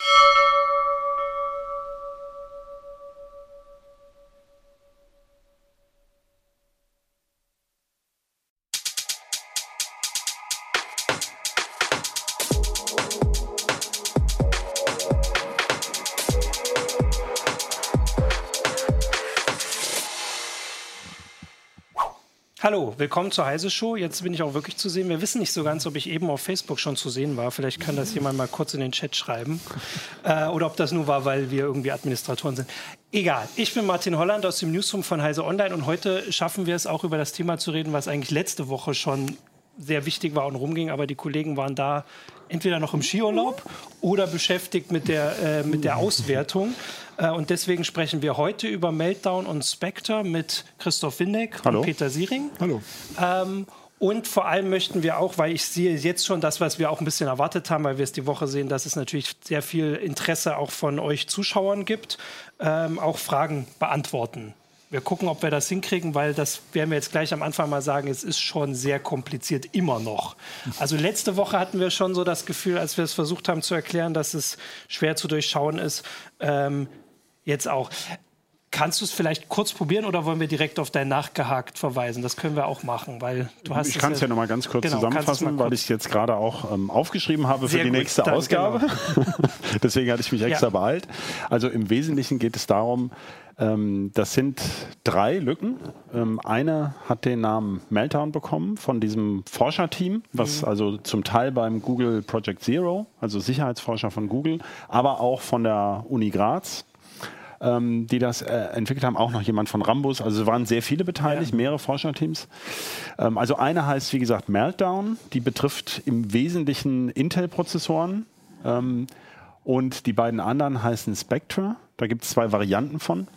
you Hallo, willkommen zur Heise Show. Jetzt bin ich auch wirklich zu sehen. Wir wissen nicht so ganz, ob ich eben auf Facebook schon zu sehen war. Vielleicht kann das jemand mal kurz in den Chat schreiben. Äh, oder ob das nur war, weil wir irgendwie Administratoren sind. Egal. Ich bin Martin Holland aus dem Newsroom von Heise Online und heute schaffen wir es auch über das Thema zu reden, was eigentlich letzte Woche schon sehr wichtig war und rumging, aber die Kollegen waren da entweder noch im Skiurlaub oder beschäftigt mit der, äh, mit der Auswertung. Äh, und deswegen sprechen wir heute über Meltdown und Spectre mit Christoph Windeck Hallo. und Peter Siering. Hallo. Ähm, und vor allem möchten wir auch, weil ich sehe jetzt schon das, was wir auch ein bisschen erwartet haben, weil wir es die Woche sehen, dass es natürlich sehr viel Interesse auch von euch Zuschauern gibt, ähm, auch Fragen beantworten. Wir gucken, ob wir das hinkriegen, weil das werden wir jetzt gleich am Anfang mal sagen, es ist schon sehr kompliziert, immer noch. Also letzte Woche hatten wir schon so das Gefühl, als wir es versucht haben zu erklären, dass es schwer zu durchschauen ist. Ähm, jetzt auch. Kannst du es vielleicht kurz probieren oder wollen wir direkt auf dein Nachgehakt verweisen? Das können wir auch machen, weil du hast Ich kann es ja noch mal ganz kurz Genau, zusammenfassen, mal weil kurz- ich es jetzt gerade auch ähm, aufgeschrieben habe für die gut, nächste dann, Ausgabe. Deswegen hatte ich mich extra Ja. beeilt. Also im Wesentlichen geht es darum, ähm, das sind drei Lücken. Ähm, eine hat den Namen Meltdown bekommen von diesem Forscherteam, was Mhm. also zum Teil beim Google Project Zero, also Sicherheitsforscher von Google, aber auch von der Uni Graz ähm, die das äh, entwickelt haben, auch noch jemand von Rambus. Also es waren sehr viele beteiligt, mehrere Forscherteams. Ähm, also eine heißt, wie gesagt, Meltdown. Die betrifft im Wesentlichen Intel-Prozessoren. Ähm, und die beiden anderen heißen Spectre. Da gibt es zwei Varianten von.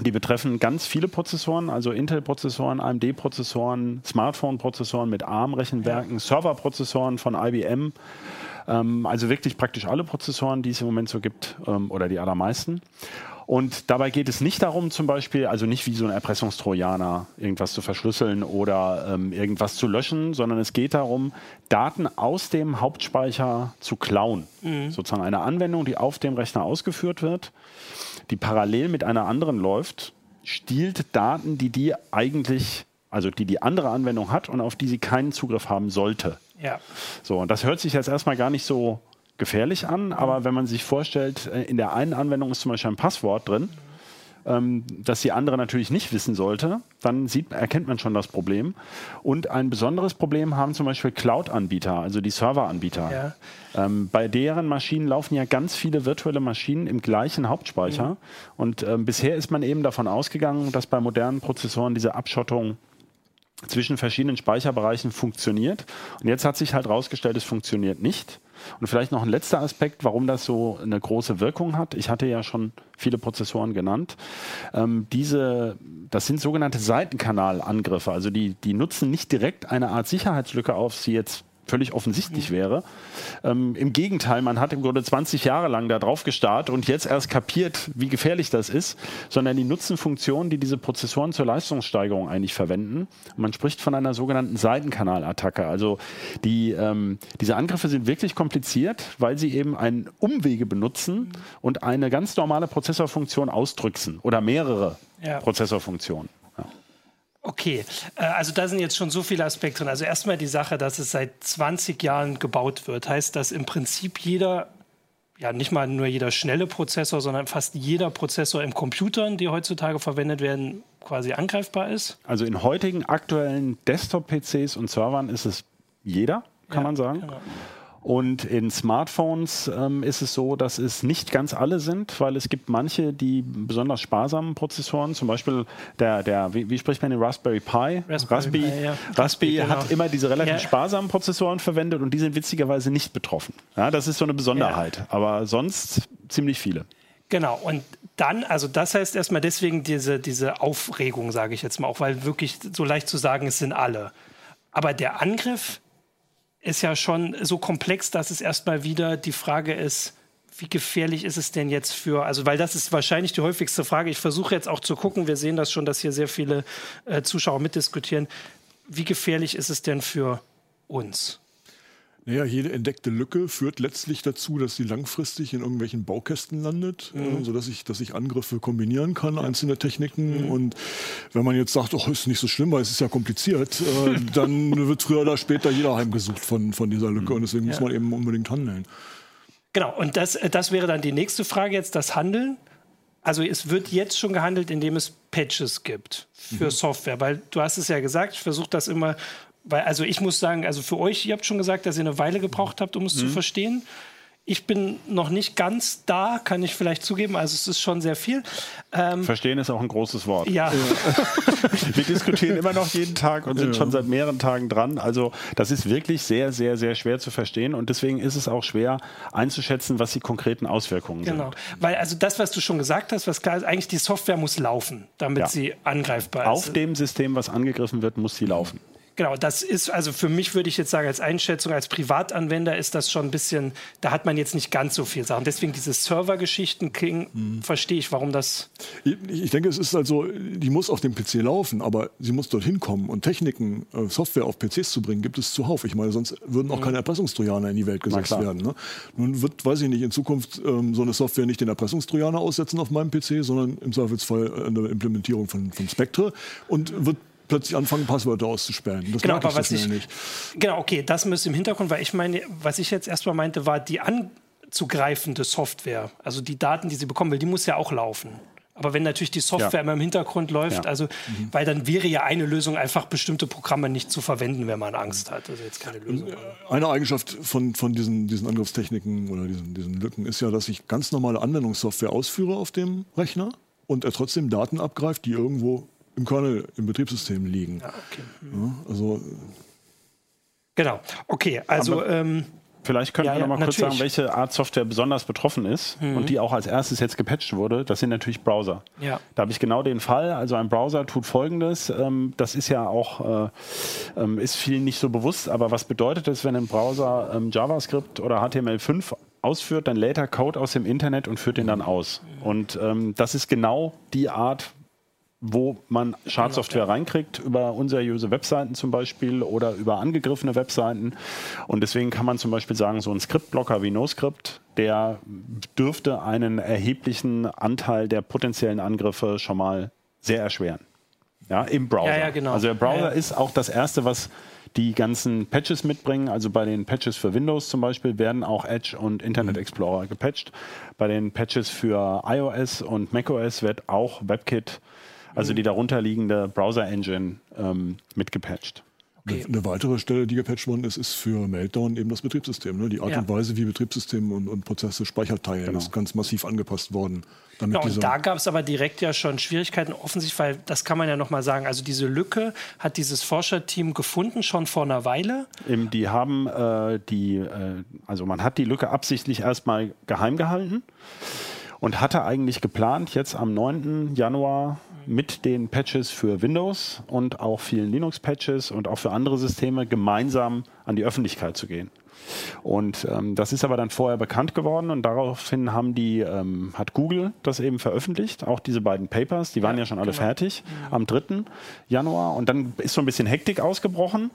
Die betreffen ganz viele Prozessoren, also Intel-Prozessoren, AMD-Prozessoren, Smartphone-Prozessoren mit ARM-Rechenwerken, Server-Prozessoren von IBM. Ähm, also wirklich praktisch alle Prozessoren, die es im Moment so gibt, ähm, oder die allermeisten. Und dabei geht es nicht darum, zum Beispiel, also nicht wie so ein Erpressungstrojaner, irgendwas zu verschlüsseln oder ähm, irgendwas zu löschen, sondern es geht darum, Daten aus dem Hauptspeicher zu klauen. Sozusagen eine Anwendung, die auf dem Rechner ausgeführt wird, die parallel mit einer anderen läuft, stiehlt Daten, die die eigentlich, also die die andere Anwendung hat und auf die sie keinen Zugriff haben sollte. Ja. So, und das hört sich jetzt erstmal gar nicht so gefährlich an, aber wenn man sich vorstellt, äh, in der einen Anwendung ist zum Beispiel ein Passwort drin, ähm, das die andere natürlich nicht wissen sollte, dann sieht, erkennt man schon das Problem. Und ein besonderes Problem haben zum Beispiel Cloud-Anbieter, also die Server-Anbieter. Ähm, bei deren Maschinen laufen ja ganz viele virtuelle Maschinen im gleichen Hauptspeicher. Und ähm, bisher ist man eben davon ausgegangen, dass bei modernen Prozessoren diese Abschottung zwischen verschiedenen Speicherbereichen funktioniert. Und jetzt hat sich halt herausgestellt, es funktioniert nicht. Und vielleicht noch ein letzter Aspekt, warum das so eine große Wirkung hat. Ich hatte ja schon viele Prozessoren genannt. Ähm, diese, das sind sogenannte Seitenkanalangriffe. Also die, die nutzen nicht direkt eine Art Sicherheitslücke auf, die jetzt völlig offensichtlich wäre. Ähm, Im Gegenteil, man hat im Grunde 20 Jahre lang da drauf gestarrt und jetzt erst kapiert, wie gefährlich das ist, sondern die nutzen Funktionen, die diese Prozessoren zur Leistungssteigerung eigentlich verwenden. Und man spricht von einer sogenannten Seitenkanalattacke. Also die, ähm, diese Angriffe sind wirklich kompliziert, weil sie eben einen Umwege benutzen und eine ganz normale Prozessorfunktion ausdrücksen oder mehrere Ja. Prozessorfunktionen. Okay, äh, also da sind jetzt schon so viele Aspekte drin. Also erstmal die Sache, dass es seit 20 Jahren gebaut wird, heißt, dass im Prinzip jeder, ja nicht mal nur jeder schnelle Prozessor, sondern fast jeder Prozessor im Computern, die heutzutage verwendet werden, quasi angreifbar ist. Also in heutigen aktuellen Desktop-PCs und Servern ist es jeder, kann Ja, man sagen. genau. Und in Smartphones ähm, ist es so, dass es nicht ganz alle sind, weil es gibt manche, die besonders sparsamen Prozessoren, zum Beispiel der, der wie, wie spricht man den Raspberry Pi? Raspberry Raspi, Pi, ja. Raspi Genau. hat immer diese relativ Ja. sparsamen Prozessoren verwendet und die sind witzigerweise nicht betroffen. Ja, das ist so eine Besonderheit. Aber sonst ziemlich viele. Genau, und dann, also das heißt erstmal deswegen diese, diese Aufregung, sage ich jetzt mal, auch weil wirklich so leicht zu sagen, es sind alle. Aber der Angriff ist ja schon so komplex, dass es erstmal wieder die Frage ist, wie gefährlich ist es denn jetzt für, also weil das ist wahrscheinlich die häufigste Frage. Ich versuche jetzt auch zu gucken, wir sehen das schon, dass hier sehr viele äh, Zuschauer mitdiskutieren. Wie gefährlich ist es denn für uns? Naja, jede entdeckte Lücke führt letztlich dazu, dass sie langfristig in irgendwelchen Baukästen landet, äh, sodass ich, dass ich Angriffe kombinieren kann, einzelne Techniken. Und wenn man jetzt sagt, oh, ist nicht so schlimm, weil es ist ja kompliziert, äh, dann wird früher oder später jeder heimgesucht von, von dieser Lücke. Und deswegen muss Ja. man eben unbedingt handeln. Genau, und das, äh, das wäre dann die nächste Frage jetzt, das Handeln. Also es wird jetzt schon gehandelt, indem es Patches gibt für Software, weil du hast es ja gesagt, ich versuche das immer, weil also ich muss sagen, also für euch, ihr habt schon gesagt, dass ihr eine Weile gebraucht habt, um es zu verstehen. Ich bin noch nicht ganz da, kann ich vielleicht zugeben, also es ist schon sehr viel. Ähm, Verstehen ist auch ein großes Wort. ja, Wir diskutieren immer noch jeden Tag und sind schon seit mehreren Tagen dran. Also das ist wirklich sehr, sehr, sehr schwer zu verstehen und deswegen ist es auch schwer einzuschätzen, was die konkreten Auswirkungen genau. sind. Weil also das, was du schon gesagt hast, was klar ist, eigentlich die Software muss laufen, damit Ja. sie angreifbar ist. Auf dem System, was angegriffen wird, muss sie laufen. Genau, das ist, also für mich würde ich jetzt sagen, als Einschätzung, als Privatanwender ist das schon ein bisschen, da hat man jetzt nicht ganz so viel Sachen. Deswegen diese Servergeschichten klingen, verstehe ich, warum das. Ich, ich denke, es ist also, die muss auf dem PC laufen, aber sie muss dorthin kommen und Techniken, äh, Software auf PCs zu bringen, gibt es zuhauf. Ich meine, sonst würden auch keine Erpressungstrojaner in die Welt gesetzt werden. Ne? Nun wird, weiß ich nicht, in Zukunft ähm, so eine Software nicht den Erpressungstrojaner aussetzen auf meinem PC, sondern im Zweifelsfall eine Implementierung von, von Spectre und wird plötzlich anfangen, Passwörter auszusperren. Das Genau, aber was ich- nicht. Genau, okay, das müsste im Hintergrund, weil ich meine, was ich jetzt erstmal meinte, war die anzugreifende Software, also die Daten, die sie bekommen will, die muss ja auch laufen. Aber wenn natürlich die Software Ja. immer im Hintergrund läuft, Ja. also, weil dann wäre ja eine Lösung einfach bestimmte Programme nicht zu verwenden, wenn man Angst hat. Also jetzt keine Lösung. Eine Eigenschaft von, von diesen, diesen Angriffstechniken oder diesen, diesen Lücken ist ja, dass ich ganz normale Anwendungssoftware ausführe auf dem Rechner und er trotzdem Daten abgreift, die irgendwo im Kernel, im Betriebssystem liegen. Ja, okay. Ja, also Genau, okay, also ähm, Vielleicht könnten Ja, wir noch mal kurz natürlich. sagen, welche Art Software besonders betroffen ist und die auch als erstes jetzt gepatcht wurde. Das sind natürlich Browser. Ja. Da habe ich genau den Fall. Also ein Browser tut Folgendes. Ähm, das ist ja auch, äh, ähm, ist vielen nicht so bewusst, aber was bedeutet es, wenn ein Browser ähm, JavaScript oder HTML5 ausführt, dann lädt er Code aus dem Internet und führt den dann aus. Und ähm, das ist genau die Art, wo man Schadsoftware reinkriegt, über unseriöse Webseiten zum Beispiel oder über angegriffene Webseiten. Und deswegen kann man zum Beispiel sagen, so ein Skriptblocker wie NoScript, der dürfte einen erheblichen Anteil der potenziellen Angriffe schon mal sehr erschweren. Ja, im Browser. Ja, ja, genau. Also der Browser Ja, ist auch das Erste, was die ganzen Patches mitbringen. Also bei den Patches für Windows zum Beispiel werden auch Edge und Internet Mhm. Explorer gepatcht. Bei den Patches für iOS und macOS wird auch WebKit, Mhm. Also die darunterliegende Browser-Engine, ähm, mitgepatcht. Okay. eine weitere Stelle, die gepatcht worden ist, ist für Meltdown eben das Betriebssystem. Ne? Die Art Ja. und Weise, wie Betriebssystem und, und Prozesse Speicher teilen, ist ganz massiv angepasst worden. Damit Genau, da gab es aber direkt ja schon Schwierigkeiten, offensichtlich, weil das kann man ja nochmal sagen. Also diese Lücke hat dieses Forscherteam gefunden, schon vor einer Weile. Eben, die haben äh, die, äh, also man hat die Lücke absichtlich erstmal geheim gehalten und hatte eigentlich geplant, jetzt am 9. Januar mit den Patches für Windows und auch vielen Linux-Patches und auch für andere Systeme gemeinsam an die Öffentlichkeit zu gehen. Und ähm, das ist aber dann vorher bekannt geworden und daraufhin haben die, ähm, hat Google das eben veröffentlicht, auch diese beiden Papers, die waren ja, schon alle fertig am 3. Januar und dann ist so ein bisschen Hektik ausgebrochen.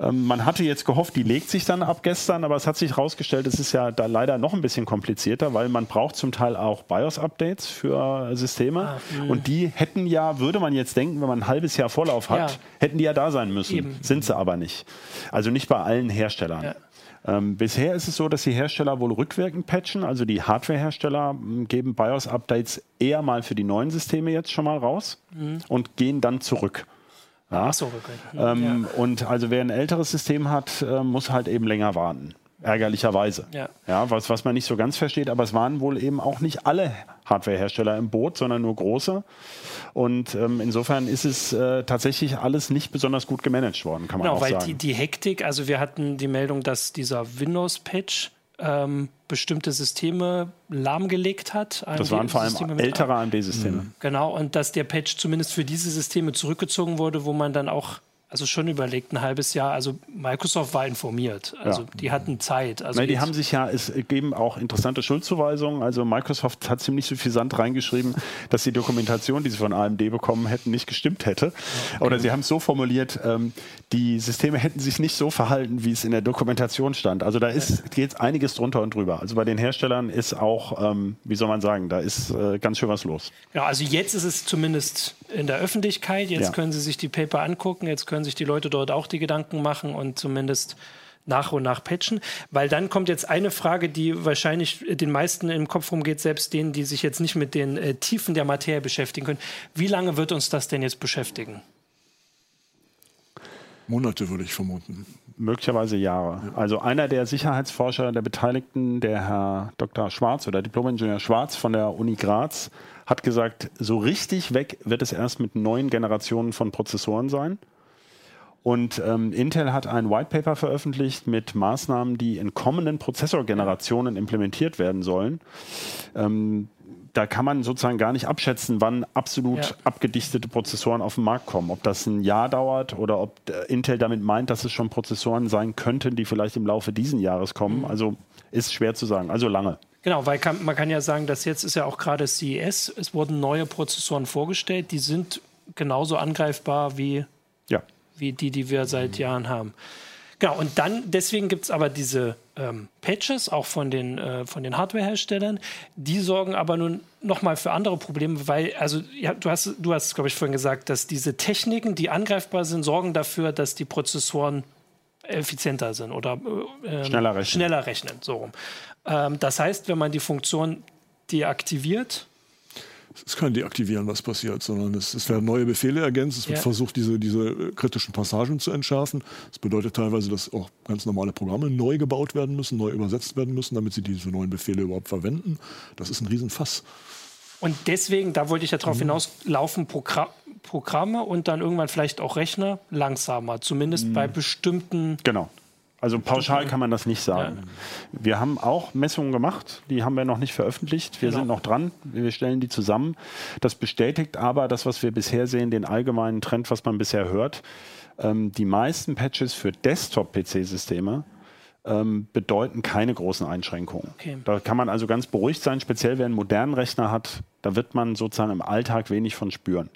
Ähm, man hatte jetzt gehofft, die legt sich dann ab gestern, aber es hat sich herausgestellt, es ist ja da leider noch ein bisschen komplizierter, weil man braucht zum Teil auch BIOS-Updates für Systeme und die hätten ja, würde man jetzt denken, wenn man ein halbes Jahr Vorlauf hat, Ja. hätten die ja da sein müssen. Eben. Sind sie aber nicht. Also nicht bei allen Herstellern. Ja. Ähm, bisher ist es so, dass die Hersteller wohl rückwirkend patchen. Also die Hardware-Hersteller m, geben BIOS-Updates eher mal für die neuen Systeme jetzt schon mal raus und gehen dann zurück. Ja? Ach so, okay. Ähm, Und also wer ein älteres System hat, äh, muss halt eben länger warten. Ärgerlicherweise. Ja. Ja, was, was man nicht so ganz versteht, aber es waren wohl eben auch nicht alle Hardwarehersteller im Boot, sondern nur große. Und ähm, insofern ist es äh, tatsächlich alles nicht besonders gut gemanagt worden, kann man Genau, auch weil sagen. die, die Hektik, also wir hatten die Meldung, dass dieser Windows-Patch ähm, bestimmte Systeme lahmgelegt hat. das waren vor allem AMD-Systeme ältere AMD-Systeme. Genau, und dass der Patch zumindest für diese Systeme zurückgezogen wurde, wo man dann auch, also schon überlegt, ein halbes Jahr, also Microsoft war informiert, also Ja. die hatten Zeit. Also Nee, die haben sich ja, es geben auch interessante Schuldzuweisungen. Also Microsoft hat ziemlich suffisant reingeschrieben, dass die Dokumentation, die sie von AMD bekommen hätten, nicht gestimmt hätte. Oder sie haben es so formuliert, ähm, die Systeme hätten sich nicht so verhalten, wie es in der Dokumentation stand. Also da ist geht einiges drunter und drüber. Also bei den Herstellern ist auch, ähm, wie soll man sagen, da ist äh, ganz schön was los. Ja, also jetzt ist es zumindest in der Öffentlichkeit. Jetzt Ja. können Sie sich die Paper angucken. Jetzt können sich die Leute dort auch die Gedanken machen und zumindest nach und nach patchen. Weil dann kommt jetzt eine Frage, die wahrscheinlich den meisten im Kopf rumgeht, selbst denen, die sich jetzt nicht mit den äh, Tiefen der Materie beschäftigen können. Wie lange wird uns das denn jetzt beschäftigen? Monate würde ich vermuten. Möglicherweise Jahre. Also einer der Sicherheitsforscher der Beteiligten, der Herr Dr. Schwarz oder Diplomingenieur Schwarz von der Uni Graz, hat gesagt, so richtig weg wird es erst mit neuen Generationen von Prozessoren sein. Und ähm, Intel hat ein White Paper veröffentlicht mit Maßnahmen, die in kommenden Prozessorgenerationen implementiert werden sollen. Ähm, da kann man sozusagen gar nicht abschätzen, wann absolut Ja. abgedichtete Prozessoren auf den Markt kommen. Ob das ein Jahr dauert oder ob äh, Intel damit meint, dass es schon Prozessoren sein könnten, die vielleicht im Laufe dieses Jahres kommen. Also ist schwer zu sagen. Also lange. Genau, weil kann, man kann ja sagen, dass jetzt ist ja auch gerade CES, es wurden neue Prozessoren vorgestellt, die sind genauso angreifbar wie Ja. Wie die, die wir seit Jahren haben. Genau, und dann, deswegen gibt es aber diese ähm, Patches, auch von den, äh, von den Hardware-Herstellern, die sorgen aber nun nochmal für andere Probleme, weil, also ja, du hast, du hast, glaube ich, vorhin gesagt, dass diese Techniken, die angreifbar sind, sorgen dafür, dass die Prozessoren effizienter sind oder äh, ähm, Schneller rechnen. schneller rechnen, so rum. Ähm, das heißt, wenn man die Funktion deaktiviert, Es ist kein Deaktivieren, was passiert, sondern es, es werden neue Befehle ergänzt. Es wird Ja. versucht, diese, diese äh, kritischen Passagen zu entschärfen. Das bedeutet teilweise, dass auch ganz normale Programme neu gebaut werden müssen, neu übersetzt werden müssen, damit sie diese neuen Befehle überhaupt verwenden. Das ist ein Riesenfass. Und deswegen, da wollte ich ja drauf hinaus, laufen Progra Programme und dann irgendwann vielleicht auch Rechner langsamer, zumindest bei bestimmten. Genau. Also pauschal kann man das nicht sagen. Wir haben auch Messungen gemacht, die haben wir noch nicht veröffentlicht. Wir Genau. sind noch dran, wir stellen die zusammen. Das bestätigt aber das, was wir bisher sehen, den allgemeinen Trend, was man bisher hört. Ähm, die meisten Patches für Desktop-PC-Systeme ähm, bedeuten keine großen Einschränkungen. Okay. Da kann man also ganz beruhigt sein, speziell wer einen modernen Rechner hat, da wird man sozusagen im Alltag wenig von spüren.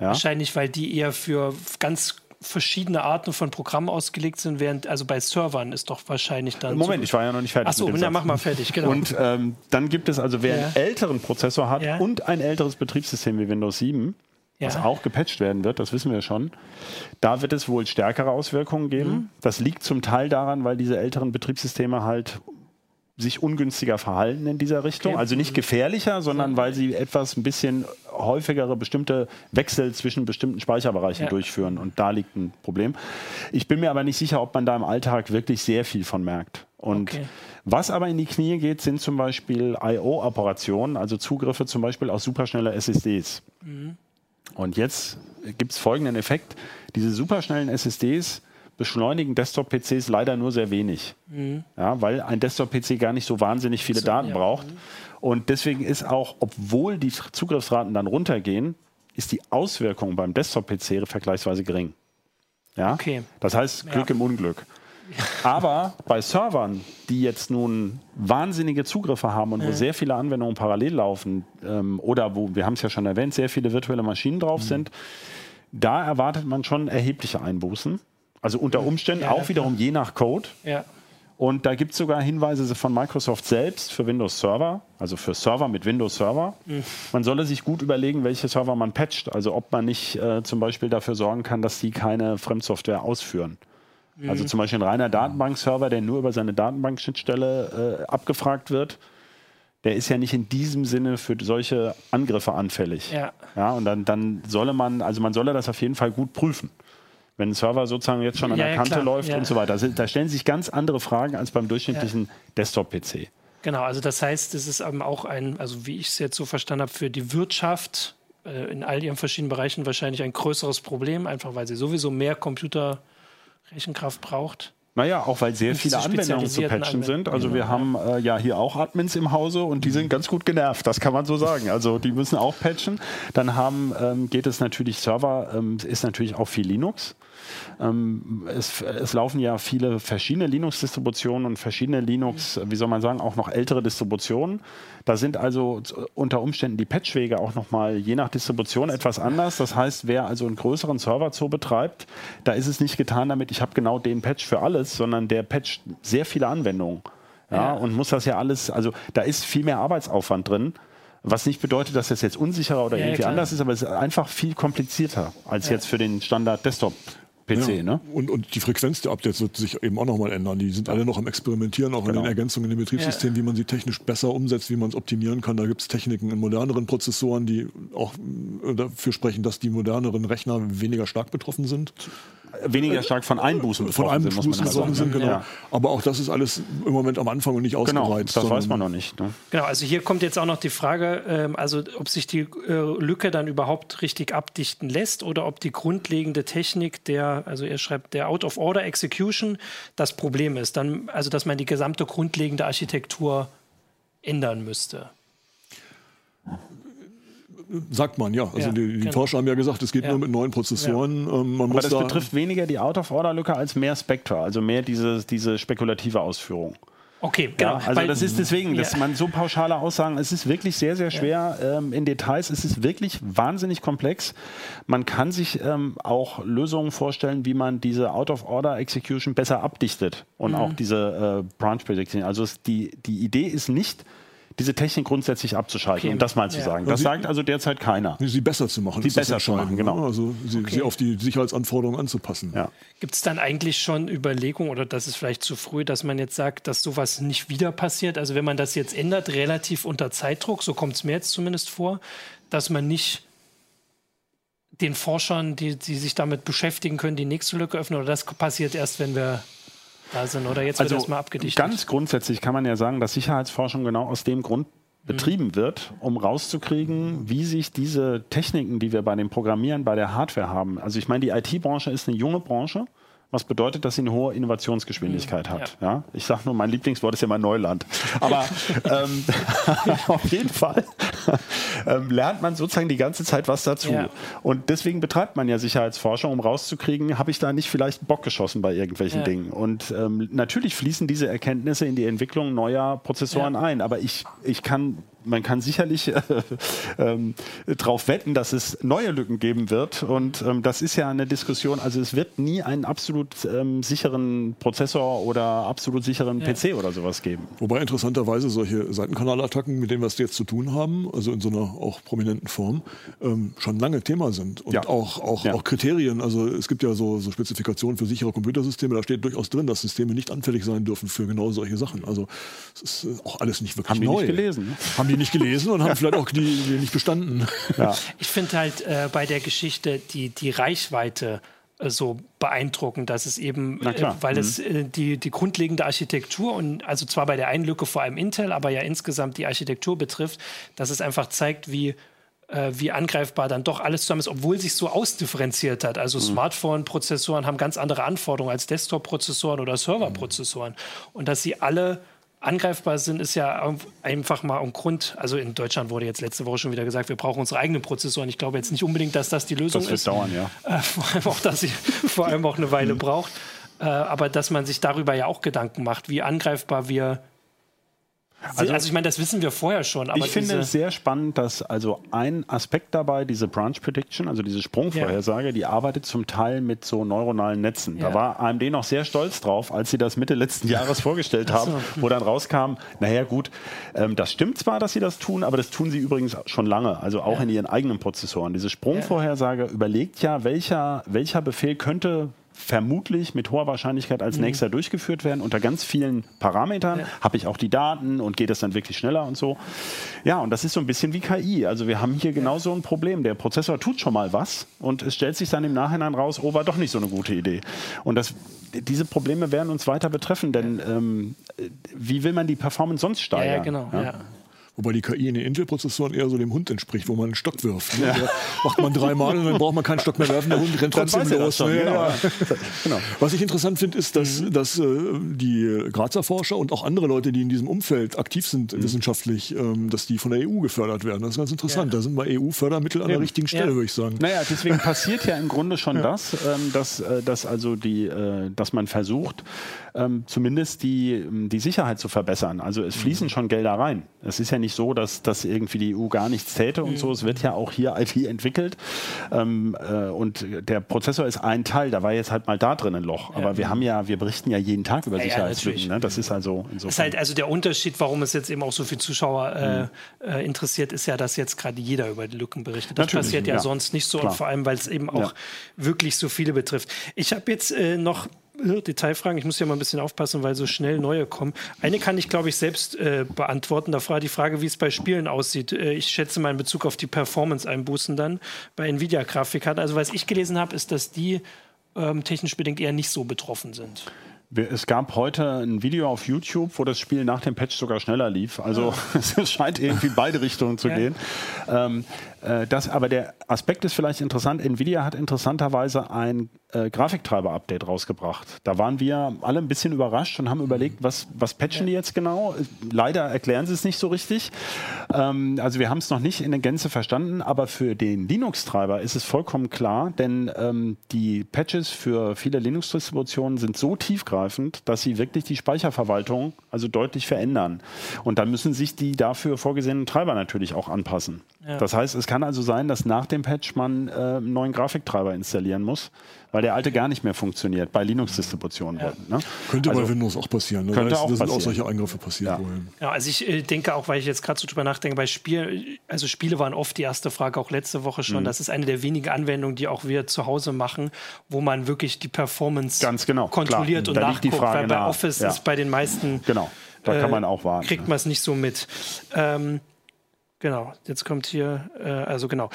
Ja? Wahrscheinlich, weil die eher für ganz verschiedene Arten von Programmen ausgelegt sind, während, also bei Servern ist doch wahrscheinlich dann. Moment, ich war ja noch nicht fertig. Achso, na, Satz. mach mal fertig, genau. Und ähm, dann gibt es also, wer Ja. einen älteren Prozessor hat Ja. und ein älteres Betriebssystem wie Windows 7, was Ja. auch gepatcht werden wird, das wissen wir schon, da wird es wohl stärkere Auswirkungen geben. Mhm. Das liegt zum Teil daran, weil diese älteren Betriebssysteme halt sich ungünstiger verhalten in dieser Richtung. Okay. Also nicht gefährlicher, sondern weil sie etwas ein bisschen häufigere bestimmte Wechsel zwischen bestimmten Speicherbereichen Ja. durchführen. Und da liegt ein Problem. Ich bin mir aber nicht sicher, ob man da im Alltag wirklich sehr viel von merkt. Und Okay. was aber in die Knie geht, sind zum Beispiel I.O.-Operationen, also Zugriffe zum Beispiel auf superschnelle SSDs. Und jetzt gibt es folgenden Effekt. Diese superschnellen SSDs beschleunigen Desktop-PCs leider nur sehr wenig. Ja, weil ein Desktop-PC gar nicht so wahnsinnig viele Daten ja. braucht. Und deswegen ist auch, obwohl die Zugriffsraten dann runtergehen, ist die Auswirkung beim Desktop-PC vergleichsweise gering. Ja? Okay. Das heißt, Glück Ja. im Unglück. Aber bei Servern, die jetzt nun wahnsinnige Zugriffe haben und wo sehr viele Anwendungen parallel laufen, ähm, oder wo, wir haben es ja schon erwähnt, sehr viele virtuelle Maschinen Mhm. drauf sind, da erwartet man schon erhebliche Einbußen. Also unter Umständen Ja, auch wiederum je nach Code. ja. Und da gibt es sogar Hinweise von Microsoft selbst für Windows Server, also für Server mit Windows Server. Man solle sich gut überlegen, welche Server man patcht. Also ob man nicht äh, zum Beispiel dafür sorgen kann, dass die keine Fremdsoftware ausführen. Also zum Beispiel ein reiner Datenbankserver, der nur über seine Datenbankschnittstelle äh, abgefragt wird, der ist ja nicht in diesem Sinne für solche Angriffe anfällig. Ja. Ja, und dann, dann solle man, also man solle das auf jeden Fall gut prüfen. Wenn ein Server sozusagen jetzt schon an Ja, der Kante klar, läuft und so weiter. Also, da stellen sich ganz andere Fragen als beim durchschnittlichen Desktop-PC. Genau, also das heißt, es ist eben auch ein, also wie ich es jetzt so verstanden habe, für die Wirtschaft äh, in all ihren verschiedenen Bereichen wahrscheinlich ein größeres Problem, einfach weil sie sowieso mehr Computerrechenkraft braucht. Naja, auch weil sehr viele Anwendungen zu patchen sind. Also Anwendungen, wir haben äh, ja hier auch Admins im Hause und die sind ganz gut genervt, das kann man so sagen. Also die müssen auch patchen. Dann haben, ähm, geht es natürlich Server, ähm, ist natürlich auch viel Linux. Ähm, es, es laufen ja viele verschiedene Linux-Distributionen und verschiedene Linux, wie soll man sagen, auch noch ältere Distributionen. Da sind also unter Umständen die Patchwege auch nochmal je nach Distribution etwas anders. Das heißt, wer also einen größeren Server so betreibt, da ist es nicht getan damit, ich habe genau den Patch für alles, sondern der patcht sehr viele Anwendungen. Ja, Ja. und muss das ja alles, also da ist viel mehr Arbeitsaufwand drin. Was nicht bedeutet, dass das jetzt unsicherer oder Ja, ja, irgendwie klar. anders ist, aber es ist einfach viel komplizierter als jetzt für den Standard-Desktop-PC. Ja. Ne? Und, und die Frequenz der Updates wird sich eben auch nochmal ändern. Die sind alle noch am Experimentieren, auch in Genau. den Ergänzungen in dem Betriebssystem, wie man sie technisch besser umsetzt, wie man es optimieren kann. Da gibt es Techniken in moderneren Prozessoren, die auch äh, dafür sprechen, dass die moderneren Rechner weniger stark betroffen sind. Weniger stark von Einbußen Von betroffen einem sind, muss man betroffen sagen. sind, genau. Ja. Aber auch das ist alles im Moment am Anfang und nicht Genau, ausgereizt. das weiß man noch nicht. Ne? Genau, also hier kommt jetzt auch noch die Frage, ähm, also ob sich die äh, Lücke dann überhaupt richtig abdichten lässt oder ob die grundlegende Technik der, also er schreibt, der Out-of-Order-Execution das Problem ist. Dann, also dass man die gesamte grundlegende Architektur ändern müsste. Sagt man, ja. Also Ja, die, die genau. Forscher haben ja gesagt, es geht Ja. nur mit neuen Prozessoren. Ähm, man Aber muss das da, betrifft weniger die Out-of-Order-Lücke als mehr Spectre, also mehr diese, diese spekulative Ausführung. Okay, genau. Ja, also weil- das ist deswegen, dass Ja. man so pauschale Aussagen, es ist wirklich sehr, sehr schwer ähm, in Details, es ist wirklich wahnsinnig komplex. Man kann sich ähm, auch Lösungen vorstellen, wie man diese Out-of-Order-Execution besser abdichtet und auch diese äh, Branch Prediction. Also es, die, die Idee ist nicht, diese Technik grundsätzlich abzuschalten, Okay. um das mal zu Ja. sagen. Das Sie- sagt also derzeit keiner. sie besser zu machen. Sie besser zu machen, genau. ne? Also sie, sie auf die Sicherheitsanforderungen anzupassen. Ja. Gibt es dann eigentlich schon Überlegungen oder das ist vielleicht zu früh, dass man jetzt sagt, dass sowas nicht wieder passiert? Also wenn man das jetzt ändert, relativ unter Zeitdruck, so kommt es mir jetzt zumindest vor, dass man nicht den Forschern, die, die sich damit beschäftigen können, die nächste Lücke öffnen oder das passiert erst, wenn wir da sind oder jetzt wird erstmal abgedichtet? Also Ganz grundsätzlich kann man ja sagen, dass Sicherheitsforschung genau aus dem Grund betrieben wird, um rauszukriegen, wie sich diese Techniken, die wir bei dem Programmieren, bei der Hardware haben, also ich meine, die IT-Branche ist eine junge Branche, was bedeutet, dass sie eine hohe Innovationsgeschwindigkeit hat. Ja. Ich sage nur, mein Lieblingswort ist ja mal Neuland. Aber ähm, auf jeden Fall ähm, lernt man sozusagen die ganze Zeit was dazu. Ja. Und deswegen betreibt man ja Sicherheitsforschung, um rauszukriegen, habe ich da nicht vielleicht Bock geschossen bei irgendwelchen Ja. Dingen. Und ähm, natürlich fließen diese Erkenntnisse in die Entwicklung neuer Prozessoren Ja. ein. Aber ich, ich kann, man kann sicherlich äh, ähm, darauf wetten, dass es neue Lücken geben wird. Und ähm, das ist ja eine Diskussion. Also es wird nie einen absolut ähm, sicheren Prozessor oder absolut sicheren PC oder sowas geben. Wobei interessanterweise solche Seitenkanalattacken, mit denen wir es jetzt zu tun haben, also in so einer auch prominenten Form, ähm, schon lange Thema sind. Und Ja. auch, auch, Ja. auch Kriterien. Also es gibt ja so, so Spezifikationen für sichere Computersysteme, da steht durchaus drin, dass Systeme nicht anfällig sein dürfen für genau solche Sachen. Also es ist äh, auch alles nicht wirklich Haben die neu. nicht gelesen, ne? Haben die nicht gelesen und haben vielleicht auch die, die nicht bestanden. Ja. Ich finde halt äh, bei der Geschichte die, die Reichweite äh, so beeindruckend, dass es eben, äh, weil es äh, die, die grundlegende Architektur und also zwar bei der einen Lücke vor allem Intel, aber ja insgesamt die Architektur betrifft, dass es einfach zeigt, wie äh, wie angreifbar dann doch alles zusammen ist, obwohl sich so ausdifferenziert hat. Also Smartphone-Prozessoren haben ganz andere Anforderungen als Desktop-Prozessoren oder Server-Prozessoren. Und dass sie alle angreifbar sind, ist ja einfach mal ein Grund. Also in Deutschland wurde jetzt letzte Woche schon wieder gesagt, wir brauchen unsere eigenen Prozessoren. Ich glaube jetzt nicht unbedingt, dass das die Lösung Das wird ist. dauern, ja. Äh, vor allem auch, dass sie vor allem auch eine Weile braucht. Äh, aber dass man sich darüber ja auch Gedanken macht, wie angreifbar wir sind. Also, ich meine, das wissen wir vorher schon. Ich finde es sehr spannend, dass also ein Aspekt dabei, diese Branch Prediction, also diese Sprungvorhersage, die arbeitet zum Teil mit so neuronalen Netzen. Da Ja. war AMD noch sehr stolz drauf, als sie das Mitte letzten Jahres vorgestellt haben, wo dann rauskam, naja gut, ähm, das stimmt zwar, dass sie das tun, aber das tun sie übrigens schon lange, also auch in ihren eigenen Prozessoren. Diese Sprungvorhersage überlegt ja, welcher, welcher Befehl könnte vermutlich mit hoher Wahrscheinlichkeit als nächster durchgeführt werden, unter ganz vielen Parametern. Habe ich auch die Daten und geht das dann wirklich schneller und so. Ja, und das ist so ein bisschen wie KI. Also wir haben hier genau so ein Problem. Der Prozessor tut schon mal was und es stellt sich dann im Nachhinein raus, oh, war doch nicht so eine gute Idee. Und das, diese Probleme werden uns weiter betreffen, denn ähm, wie will man die Performance sonst steigern? Ja, ja genau. Ja. Wobei die KI in den Intel-Prozessoren eher so dem Hund entspricht, wo man einen Stock wirft. Ne? Ja. Macht man dreimal und dann braucht man keinen Stock mehr werfen, der Hund rennt trotzdem los. Schon, ja, genau. genau. Was ich interessant finde, ist, dass, mhm. dass äh, die Grazer Forscher und auch andere Leute, die in diesem Umfeld aktiv sind mhm. wissenschaftlich, ähm, dass die von der EU gefördert werden. Das ist ganz interessant. Da sind bei EU-Fördermittel an der richtigen Stelle, würde ich sagen. Naja, deswegen passiert ja im Grunde schon das, ähm, dass, äh, dass, also die, äh, dass man versucht, ähm, zumindest die, die Sicherheit zu verbessern. Also es fließen mhm. schon Gelder rein. Es ist ja nicht so, dass, dass irgendwie die EU gar nichts täte und mhm. so. Es wird ja auch hier IT entwickelt. Ähm, äh, und der Prozessor ist ein Teil. Da war jetzt halt mal da drin ein Loch. Aber ja. wir haben ja, wir berichten ja jeden Tag über ja, Sicherheitslücken. Ja, ne? Das ist also insofern. Das ist halt also der Unterschied, warum es jetzt eben auch so viele Zuschauer äh, mhm. äh, interessiert, ist ja, dass jetzt gerade jeder über die Lücken berichtet. Das Natürlich, passiert ja, sonst nicht so. Klar. Und vor allem, weil es eben auch wirklich so viele betrifft. Ich habe jetzt äh, noch Detailfragen. Ich muss ja mal ein bisschen aufpassen, weil so schnell neue kommen. Eine kann ich, glaube ich, selbst äh, beantworten. Da war die Frage, wie es bei Spielen aussieht. Äh, ich schätze mal in Bezug auf die Performance-Einbußen dann bei Nvidia-Grafikkarten. Also, was ich gelesen habe, ist, dass die ähm, technisch bedingt eher nicht so betroffen sind. Es gab heute ein Video auf YouTube, wo das Spiel nach dem Patch sogar schneller lief. Also es scheint irgendwie beide Richtungen zu ja. gehen. Ähm, äh, das, aber der Aspekt ist vielleicht interessant. Nvidia hat interessanterweise ein äh, Grafiktreiber-Update rausgebracht. Da waren wir alle ein bisschen überrascht und haben überlegt, was, was patchen die jetzt genau? Leider erklären sie es nicht so richtig. Ähm, also wir haben es noch nicht in der Gänze verstanden, aber für den Linux-Treiber ist es vollkommen klar, denn ähm, die Patches für viele Linux-Distributionen sind so tiefgreifend, dass sie wirklich die Speicherverwaltung also deutlich verändern. Und dann müssen sich die dafür vorgesehenen Treiber natürlich auch anpassen. Ja. Das heißt, es kann also sein, dass nach dem Patch man äh, einen neuen Grafiktreiber installieren muss weil der alte gar nicht mehr funktioniert bei Linux-Distributionen. Ja. Ne? Könnte also, bei Windows auch passieren. Ne? Könnte da, ist, auch da sind auch solche Eingriffe passiert. Ja. ja, also ich äh, denke auch, weil ich jetzt gerade so drüber nachdenke, bei Spielen, also Spiele waren oft die erste Frage, auch letzte Woche schon. Mhm. Das ist eine der wenigen Anwendungen, die auch wir zu Hause machen, wo man wirklich die Performance Ganz genau, kontrolliert klar. und da nachguckt, weil bei Office ja. ist bei den meisten genau. Da kann man auch warten. Kriegt man es nicht so mit. Ähm, genau, jetzt kommt hier, äh, also genau.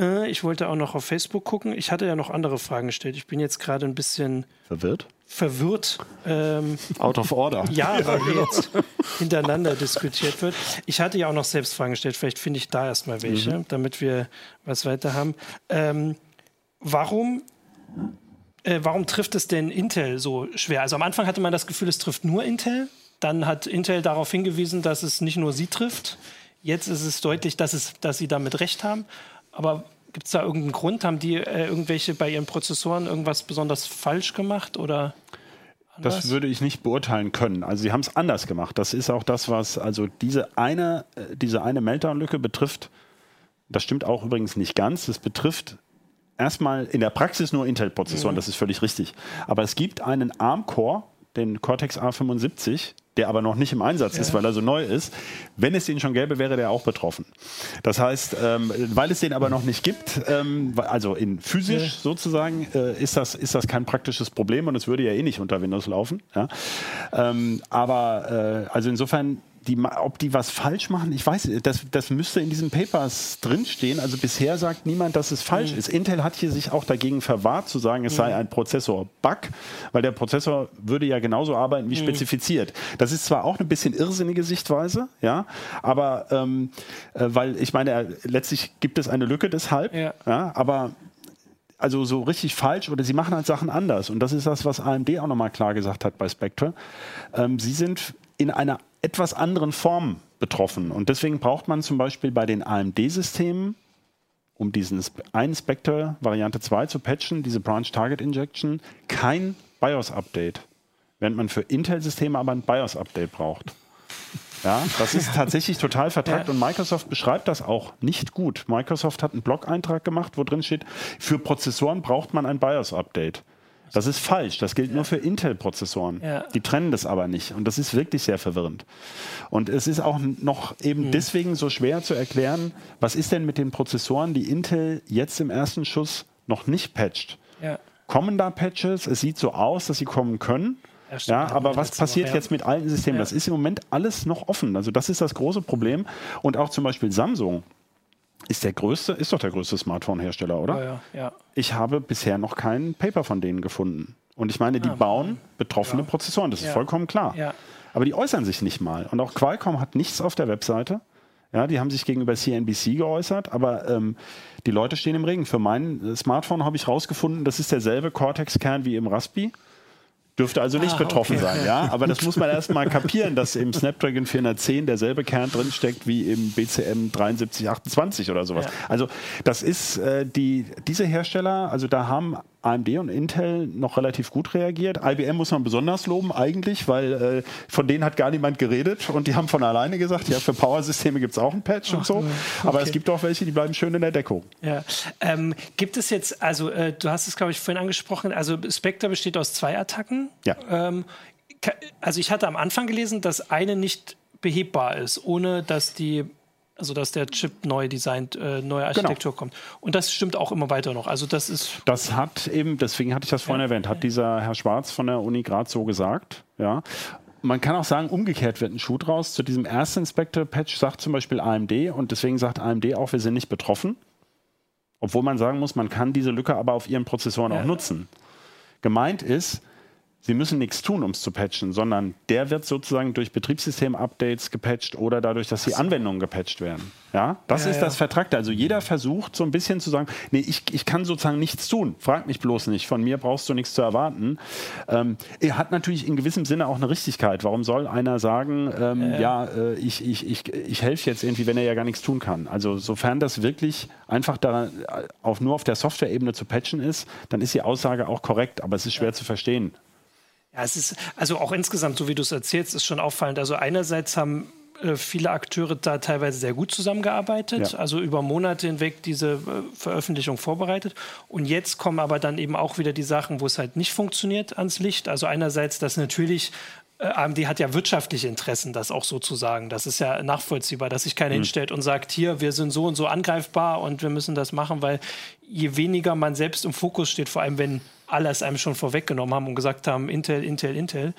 Äh, ich wollte auch noch auf Facebook gucken. Ich hatte ja noch andere Fragen gestellt. Ich bin jetzt gerade ein bisschen verwirrt. Verwirrt. Ähm, Out of order. Ja, weil hier jetzt hintereinander diskutiert wird. Ich hatte ja auch noch selbst Fragen gestellt. Vielleicht finde ich da erstmal welche, mhm. damit wir was weiter haben. Ähm, warum äh, warum trifft es denn Intel so schwer? Also am Anfang hatte man das Gefühl, es trifft nur Intel. Dann hat Intel darauf hingewiesen, dass es nicht nur sie trifft. Jetzt ist es deutlich, dass, es, dass sie damit recht haben. Aber gibt es da irgendeinen Grund? Haben die äh, irgendwelche bei ihren Prozessoren irgendwas besonders falsch gemacht oder? Anders? Das würde ich nicht beurteilen können. Also sie haben es anders gemacht. Das ist auch das, was also diese eine, äh, diese eine Meltdown-Lücke betrifft. Das stimmt auch übrigens nicht ganz. Es betrifft erstmal in der Praxis nur Intel-Prozessoren. Mhm. Das ist völlig richtig. Aber es gibt einen ARM-Core, den Cortex A75, der aber noch nicht im Einsatz ja. ist, weil er so neu ist. Wenn es den schon gäbe, wäre der auch betroffen. Das heißt, ähm, weil es den aber noch nicht gibt, ähm, also in physisch ja. sozusagen, äh, ist, das, ist das kein praktisches Problem und es würde ja eh nicht unter Windows laufen. Ja? Ähm, aber äh, also insofern die, ob die was falsch machen, ich weiß, das, das müsste in diesen Papers drinstehen. Also bisher sagt niemand, dass es falsch mhm. ist. Intel hat hier sich auch dagegen verwahrt, zu sagen, es mhm. sei ein Prozessor-Bug, weil der Prozessor würde ja genauso arbeiten wie mhm. spezifiziert. Das ist zwar auch eine bisschen irrsinnige Sichtweise, ja, aber ähm, äh, weil ich meine, letztlich gibt es eine Lücke deshalb, ja. ja aber also so richtig falsch oder sie machen halt Sachen anders. Und das ist das, was AMD auch nochmal klar gesagt hat bei Spectre. Ähm, sie sind in einer etwas anderen Form betroffen. Und deswegen braucht man zum Beispiel bei den AMD-Systemen, um diesen einen Spectre Variante 2 zu patchen, diese Branch Target Injection, kein BIOS-Update. Während man für Intel-Systeme aber ein BIOS-Update braucht. Ja, das ist tatsächlich total vertrackt ja. und Microsoft beschreibt das auch nicht gut. Microsoft hat einen Blog-Eintrag gemacht, wo drin steht, für Prozessoren braucht man ein BIOS-Update. Das ist falsch. Das gilt ja. nur für Intel-Prozessoren. Ja. Die trennen das aber nicht. Und das ist wirklich sehr verwirrend. Und es ist auch noch eben mhm. deswegen so schwer zu erklären, was ist denn mit den Prozessoren, die Intel jetzt im ersten Schuss noch nicht patcht. Ja. kommen da Patches. Es sieht so aus, dass sie kommen können. Ja. Ja, aber was passiert Woche, ja. jetzt mit alten Systemen? Das ist im Moment alles noch offen. Also das ist das große Problem. Und auch zum Beispiel Samsung ist der größte, ist doch der größte Smartphone-Hersteller, oder? Ja, ja, ja. Ich habe bisher noch kein Paper von denen gefunden. Und ich meine, die bauen betroffene Prozessoren, das ist Ja. vollkommen klar. Ja. Aber die äußern sich nicht mal. Und auch Qualcomm hat nichts auf der Webseite. Ja, die haben sich gegenüber CNBC geäußert, aber ähm, die Leute stehen im Regen. Für mein äh, Smartphone habe ich rausgefunden, das ist derselbe Cortex-Kern wie im Raspi. Dürfte also nicht Ah, betroffen okay. sein, ja. Aber das muss man erst mal kapieren, dass im Snapdragon 410 derselbe Kern drinsteckt wie im BCM 7328 oder sowas. Ja. Also das ist äh, die, diese Hersteller, also da haben AMD und Intel noch relativ gut reagiert. IBM muss man besonders loben eigentlich, weil äh, von denen hat gar niemand geredet und die haben von alleine gesagt, ja, für Power-Systeme gibt es auch ein Patch und so. Aber es gibt auch welche, die bleiben schön in der Deckung. Ja. Ähm, gibt es jetzt, also äh, du hast es, glaube ich, vorhin angesprochen, also Spectre besteht aus zwei Attacken. Ja. Ähm, also ich hatte am Anfang gelesen, dass eine nicht behebbar ist, ohne dass die, also dass der Chip neu designt, äh, neue Architektur kommt. Und das stimmt auch immer weiter noch. Also das ist Das hat eben, deswegen hatte ich das vorhin erwähnt, hat dieser Herr Schwarz von der Uni Graz so gesagt. Ja. Man kann auch sagen, umgekehrt wird ein Schuh draus. Zu diesem ersten Inspector-Patch sagt zum Beispiel AMD und deswegen sagt AMD auch, wir sind nicht betroffen. Obwohl man sagen muss, man kann diese Lücke aber auf ihren Prozessoren Ja. auch nutzen. Gemeint ist, Sie müssen nichts tun, um es zu patchen, sondern der wird sozusagen durch Betriebssystem-Updates gepatcht oder dadurch, dass die Anwendungen gepatcht werden. Ja, das Ja, ist ja. das Vertragte. Also jeder versucht so ein bisschen zu sagen, nee, ich, ich kann sozusagen nichts tun. Frag mich bloß nicht. Von mir brauchst du nichts zu erwarten. Ähm, er hat natürlich in gewissem Sinne auch eine Richtigkeit. Warum soll einer sagen, ähm, ja, äh, ich, ich, ich, ich helfe jetzt irgendwie, wenn er ja gar nichts tun kann? Also sofern das wirklich einfach da auf, nur auf der Software-Ebene zu patchen ist, dann ist die Aussage auch korrekt, aber es ist schwer zu verstehen. Ja, es ist, also auch insgesamt, so wie du es erzählst, ist schon auffallend. Also einerseits haben äh, viele Akteure da teilweise sehr gut zusammengearbeitet, Ja. also über Monate hinweg diese äh, Veröffentlichung vorbereitet. Und jetzt kommen aber dann eben auch wieder die Sachen, wo es halt nicht funktioniert ans Licht. Also einerseits, dass natürlich äh, AMD hat ja wirtschaftliche Interessen, das auch so zu sagen. Das ist ja nachvollziehbar, dass sich keiner hinstellt und sagt, hier, wir sind so und so angreifbar und wir müssen das machen, weil je weniger man selbst im Fokus steht, vor allem wenn alle es einem schon vorweggenommen haben und gesagt haben, Intel, Intel, Intel.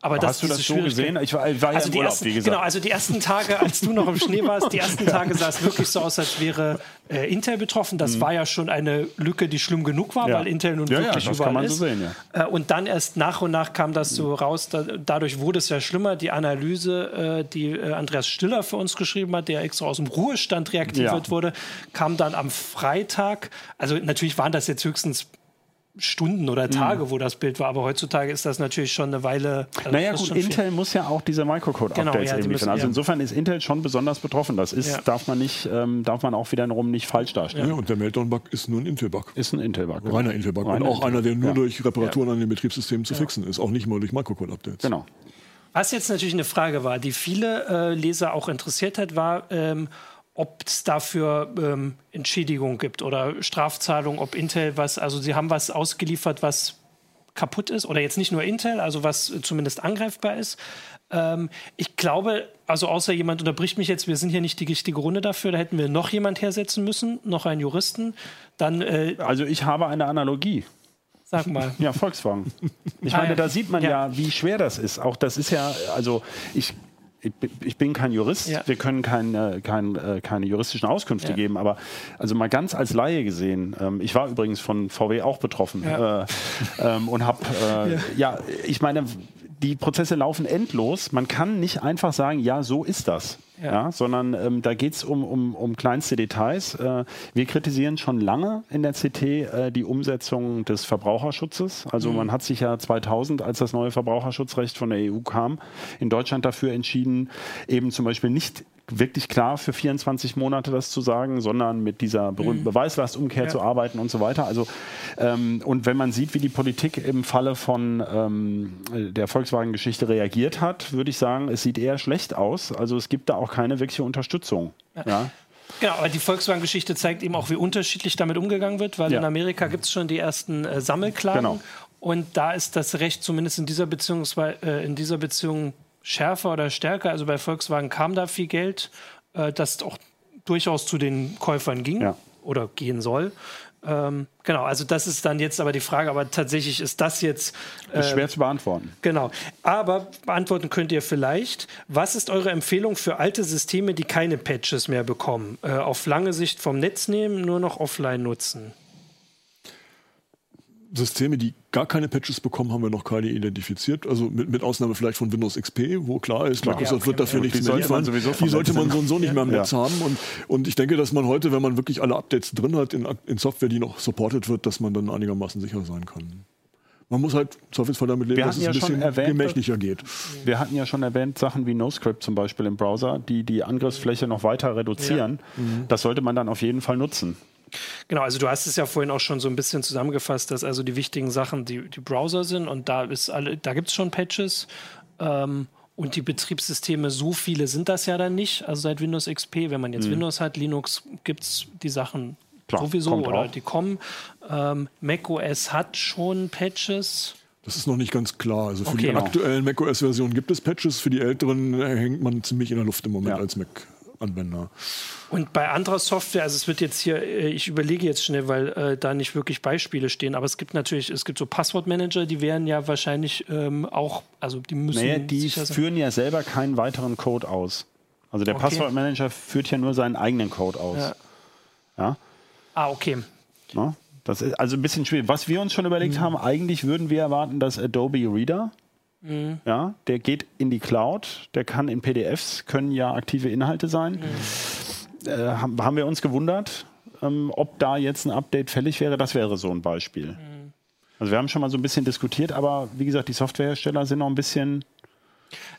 Aber dass Hast du das so gesehen? Ich war, ich war ja also im Urlaub, ersten, wie gesagt. genau, also die ersten Tage, als du noch im Schnee warst, die ersten Tage sah es wirklich so aus, als wäre äh, Intel betroffen. Das war ja schon eine Lücke, die schlimm genug war, Mhm. Ja. weil Intel nun Ja, ja, wirklich das überall kann man ist. so sehen, ja. Äh, und dann erst nach und nach kam das so raus. Da, dadurch wurde es ja schlimmer. Die Analyse, äh, die äh, Andreas Stiller für uns geschrieben hat, der extra aus dem Ruhestand reaktiviert Ja. wurde, kam dann am Freitag. Also natürlich waren das jetzt höchstens Stunden oder Tage, wo das Bild war, aber heutzutage ist das natürlich schon eine Weile. also Naja gut. Intel muss ja auch diese Microcode-Updates Genau, ja, müssen- liefern. Also ja. insofern ist Intel schon besonders betroffen. Das ist, Ja. darf man nicht, ähm, darf man auch wiederum nicht falsch darstellen. Ja, und der Meltdown-Bug ist nur ein Intel-Bug. Ist ein Intel-Bug. genau. Reiner Intel-Bug. Und auch einer, der nur Ja. durch Reparaturen an den Betriebssystemen zu fixen ist. Auch nicht mal durch Microcode-Updates. Genau. Was jetzt natürlich eine Frage war, die viele äh, Leser auch interessiert hat, war, ähm, ob es dafür ähm, Entschädigung gibt oder Strafzahlung, ob Intel was, also sie haben was ausgeliefert, was kaputt ist oder jetzt nicht nur Intel, also was zumindest angreifbar ist. Ähm, ich glaube, also außer jemand unterbricht mich jetzt, wir sind hier nicht die richtige Runde dafür, da hätten wir noch jemand hersetzen müssen, noch einen Juristen. Dann äh, Also ich habe eine Analogie. sag mal. Ja, Volkswagen. Ich Ah, meine, ja. da sieht man ja. Ja. wie schwer das ist. Auch das ist ja, also ich. Ich bin- kein Jurist, Ja. wir können kein, äh, kein, äh, keine juristischen Auskünfte Ja. geben, aber also mal ganz als Laie gesehen, ähm, ich war übrigens von VW auch betroffen Ja. äh, ähm, und habe, äh, ja. ich meine, die Prozesse laufen endlos. Man kann nicht einfach sagen, ja, so ist das. Ja. Ja. sondern ähm, da geht es um, um, um kleinste Details. Äh, wir kritisieren schon lange in der CT äh, die Umsetzung des Verbraucherschutzes. Also man hat sich ja 2000, als das neue Verbraucherschutzrecht von der EU kam, in Deutschland dafür entschieden, eben zum Beispiel nicht wirklich klar für 24 Monate das zu sagen, sondern mit dieser berühmten Beweislastumkehr Ja. zu arbeiten und so weiter. Also ähm, und wenn man sieht, wie die Politik im Falle von ähm, der Volkswagen-Geschichte reagiert hat, würde ich sagen, es sieht eher schlecht aus. Also es gibt da auch keine wirkliche Unterstützung. Ja. Genau, aber die Volkswagen-Geschichte zeigt eben auch, wie unterschiedlich damit umgegangen wird, weil Ja. in Amerika gibt es schon die ersten äh, Sammelklagen. Genau. Und da ist das Recht zumindest in dieser, Beziehung, äh, in dieser Beziehung schärfer oder stärker. Also bei Volkswagen kam da viel Geld, äh, das auch durchaus zu den Käufern ging Ja. oder gehen soll. Ähm, genau, also das ist dann jetzt aber die Frage, aber tatsächlich ist das jetzt. Äh, ist schwer zu beantworten. Genau. Aber beantworten könnt ihr vielleicht. Was ist eure Empfehlung für alte Systeme, die keine Patches mehr bekommen? Äh, auf lange Sicht vom Netz nehmen, nur noch offline nutzen? Systeme, die gar keine Patches bekommen, haben wir noch keine identifiziert. Also mit, mit Ausnahme vielleicht von Windows XP, wo klar ist, klar. Microsoft ja, wird dafür ja, nichts mehr liefern. Die sollte man so und so nicht mehr im Netz haben. Und, und ich denke, dass man heute, wenn man wirklich alle Updates drin hat in, in Software, die noch supported wird, dass man dann einigermaßen sicher sein kann. Man muss halt Zweifelsfall damit leben, dass es ein bisschen erwähnt, gemächlicher geht. Wir hatten ja schon erwähnt, Sachen wie NoScript zum Beispiel im Browser, die die Angriffsfläche noch weiter reduzieren. Ja. Mhm. Das sollte man dann auf jeden Fall nutzen. Genau, also du hast es ja vorhin auch schon so ein bisschen zusammengefasst, dass also die wichtigen Sachen die, die Browser sind und da ist alle, da gibt es schon Patches. Ähm, und die Betriebssysteme, so viele sind das ja dann nicht. Also seit Windows XP, wenn man jetzt mhm. Windows hat, Linux gibt es die Sachen Klar, sowieso oder auch. die kommen. Ähm, macOS hat schon Patches. Das ist noch nicht ganz klar. Also für okay, die genau. aktuellen macOS-Versionen gibt es Patches, für die älteren hängt man ziemlich in der Luft im Moment ja. als Mac. Anwender. Und bei anderer Software, also es wird jetzt hier, äh, ich überlege jetzt schnell, weil äh, da nicht wirklich Beispiele stehen, aber es gibt natürlich, es gibt so Passwortmanager, die wären ja wahrscheinlich ähm, auch, also die müssen. Naja, die führen ja selber keinen weiteren Code aus. Also der okay. Passwortmanager führt ja nur seinen eigenen Code aus. Ja. ja? Ah, okay. Na? Das ist also ein bisschen schwierig. Was wir uns schon überlegt mhm. haben, eigentlich würden wir erwarten, dass Adobe Reader Mhm. Ja, der geht in die Cloud, der kann in PDFs, können ja aktive Inhalte sein. Mhm. Äh, haben, wir uns gewundert, ähm, ob da jetzt ein Update fällig wäre. Das wäre so ein Beispiel. Mhm. Also wir haben schon mal so ein bisschen diskutiert, aber wie gesagt, die Softwarehersteller sind noch ein bisschen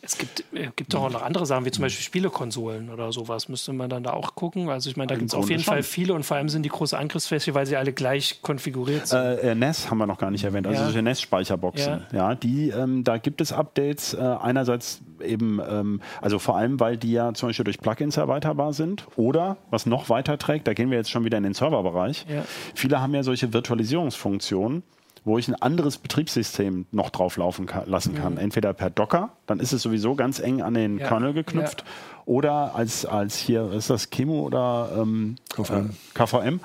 es gibt, äh, gibt doch auch noch andere Sachen, wie zum Beispiel Spielekonsolen oder sowas. Müsste man dann da auch gucken. Also ich meine, da gibt es auf jeden schon. Fall viele und vor allem sind die große Angriffsfläche, weil sie alle gleich konfiguriert sind. Äh, äh NES haben wir noch gar nicht erwähnt, also ja. NES-Speicherboxen. Ja. ja. die, ähm, da gibt es Updates. Äh, einerseits eben, ähm, also vor allem, weil die ja zum Beispiel durch Plugins erweiterbar sind. Oder, was noch weiter trägt, da gehen wir jetzt schon wieder in den Serverbereich. Ja. Viele haben ja solche Virtualisierungsfunktionen wo ich ein anderes Betriebssystem noch drauf laufen kann, lassen kann. Mhm. Entweder per Docker, dann ist es sowieso ganz eng an den ja. Kernel geknüpft, ja. oder als, als hier, ist das Chemo oder ähm, KVM. Äh, KVM.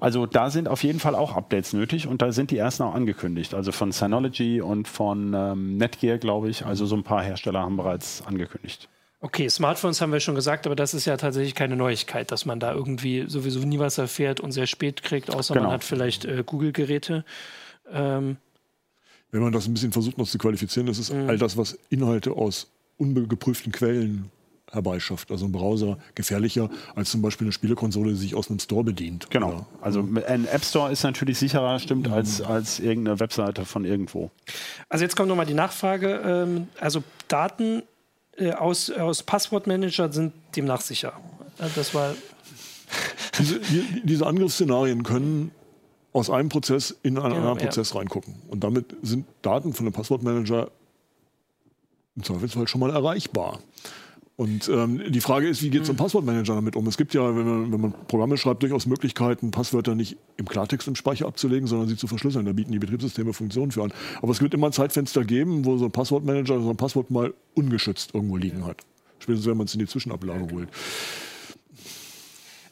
Also da sind auf jeden Fall auch Updates nötig und da sind die ersten auch angekündigt. Also von Synology und von ähm, Netgear, glaube ich. Also so ein paar Hersteller haben bereits angekündigt. Okay, Smartphones haben wir schon gesagt, aber das ist ja tatsächlich keine Neuigkeit, dass man da irgendwie sowieso nie was erfährt und sehr spät kriegt, außer genau. man hat vielleicht äh, Google-Geräte. Ähm, Wenn man das ein bisschen versucht noch zu qualifizieren, das ist mhm. all das, was Inhalte aus ungeprüften Quellen herbeischafft. Also ein Browser gefährlicher als zum Beispiel eine Spielekonsole, die sich aus einem Store bedient. Genau. Oder? Also ein App Store ist natürlich sicherer, stimmt, mhm. als, als irgendeine Webseite von irgendwo. Also jetzt kommt nochmal die Nachfrage. Ähm, also Daten äh, aus, aus Passwortmanager sind demnach sicher. Das war. Diese, diese Angriffsszenarien können aus einem Prozess in einen genau, anderen Prozess ja. reingucken. Und damit sind Daten von einem Passwortmanager im Zweifelsfall schon mal erreichbar. Und ähm, die Frage ist, wie geht so ein mhm. Passwortmanager damit um? Es gibt ja, wenn man, wenn man, Programme schreibt, durchaus Möglichkeiten, Passwörter nicht im Klartext im Speicher abzulegen, sondern sie zu verschlüsseln. Da bieten die Betriebssysteme Funktionen für an. Aber es wird immer ein Zeitfenster geben, wo so ein Passwortmanager so ein Passwort mal ungeschützt irgendwo liegen hat. Spätestens, wenn man es in die Zwischenablage holt.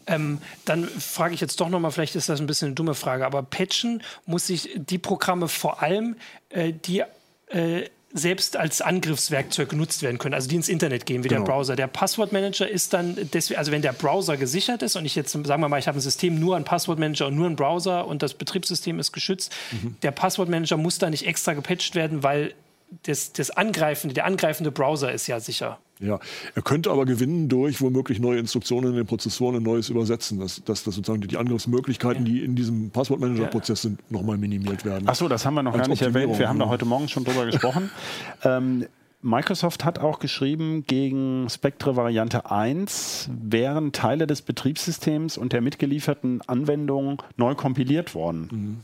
Ähm, dann frage ich jetzt doch nochmal, vielleicht ist das ein bisschen eine dumme Frage, aber patchen muss sich die Programme vor allem, äh, die äh, selbst als Angriffswerkzeug genutzt werden können, also die ins Internet gehen, wie genau. der Browser. Der Passwortmanager ist dann, deswegen, also wenn der Browser gesichert ist und ich jetzt, sagen wir mal, ich habe ein System nur ein Passwortmanager und nur ein Browser und das Betriebssystem ist geschützt, mhm. der Passwortmanager muss da nicht extra gepatcht werden, weil das, das angreifende, der angreifende Browser ist ja sicher. Ja, er könnte aber gewinnen durch womöglich neue Instruktionen in den Prozessoren und neues Übersetzen, dass, dass, dass sozusagen die Angriffsmöglichkeiten, ja. die in diesem Passwortmanager-Prozess sind, nochmal minimiert werden. Achso, das haben wir noch gar nicht erwähnt. Wir haben da heute Morgen schon drüber gesprochen. ähm, Microsoft hat auch geschrieben, gegen Spectre Variante 1 wären Teile des Betriebssystems und der mitgelieferten Anwendung neu kompiliert worden. Mhm.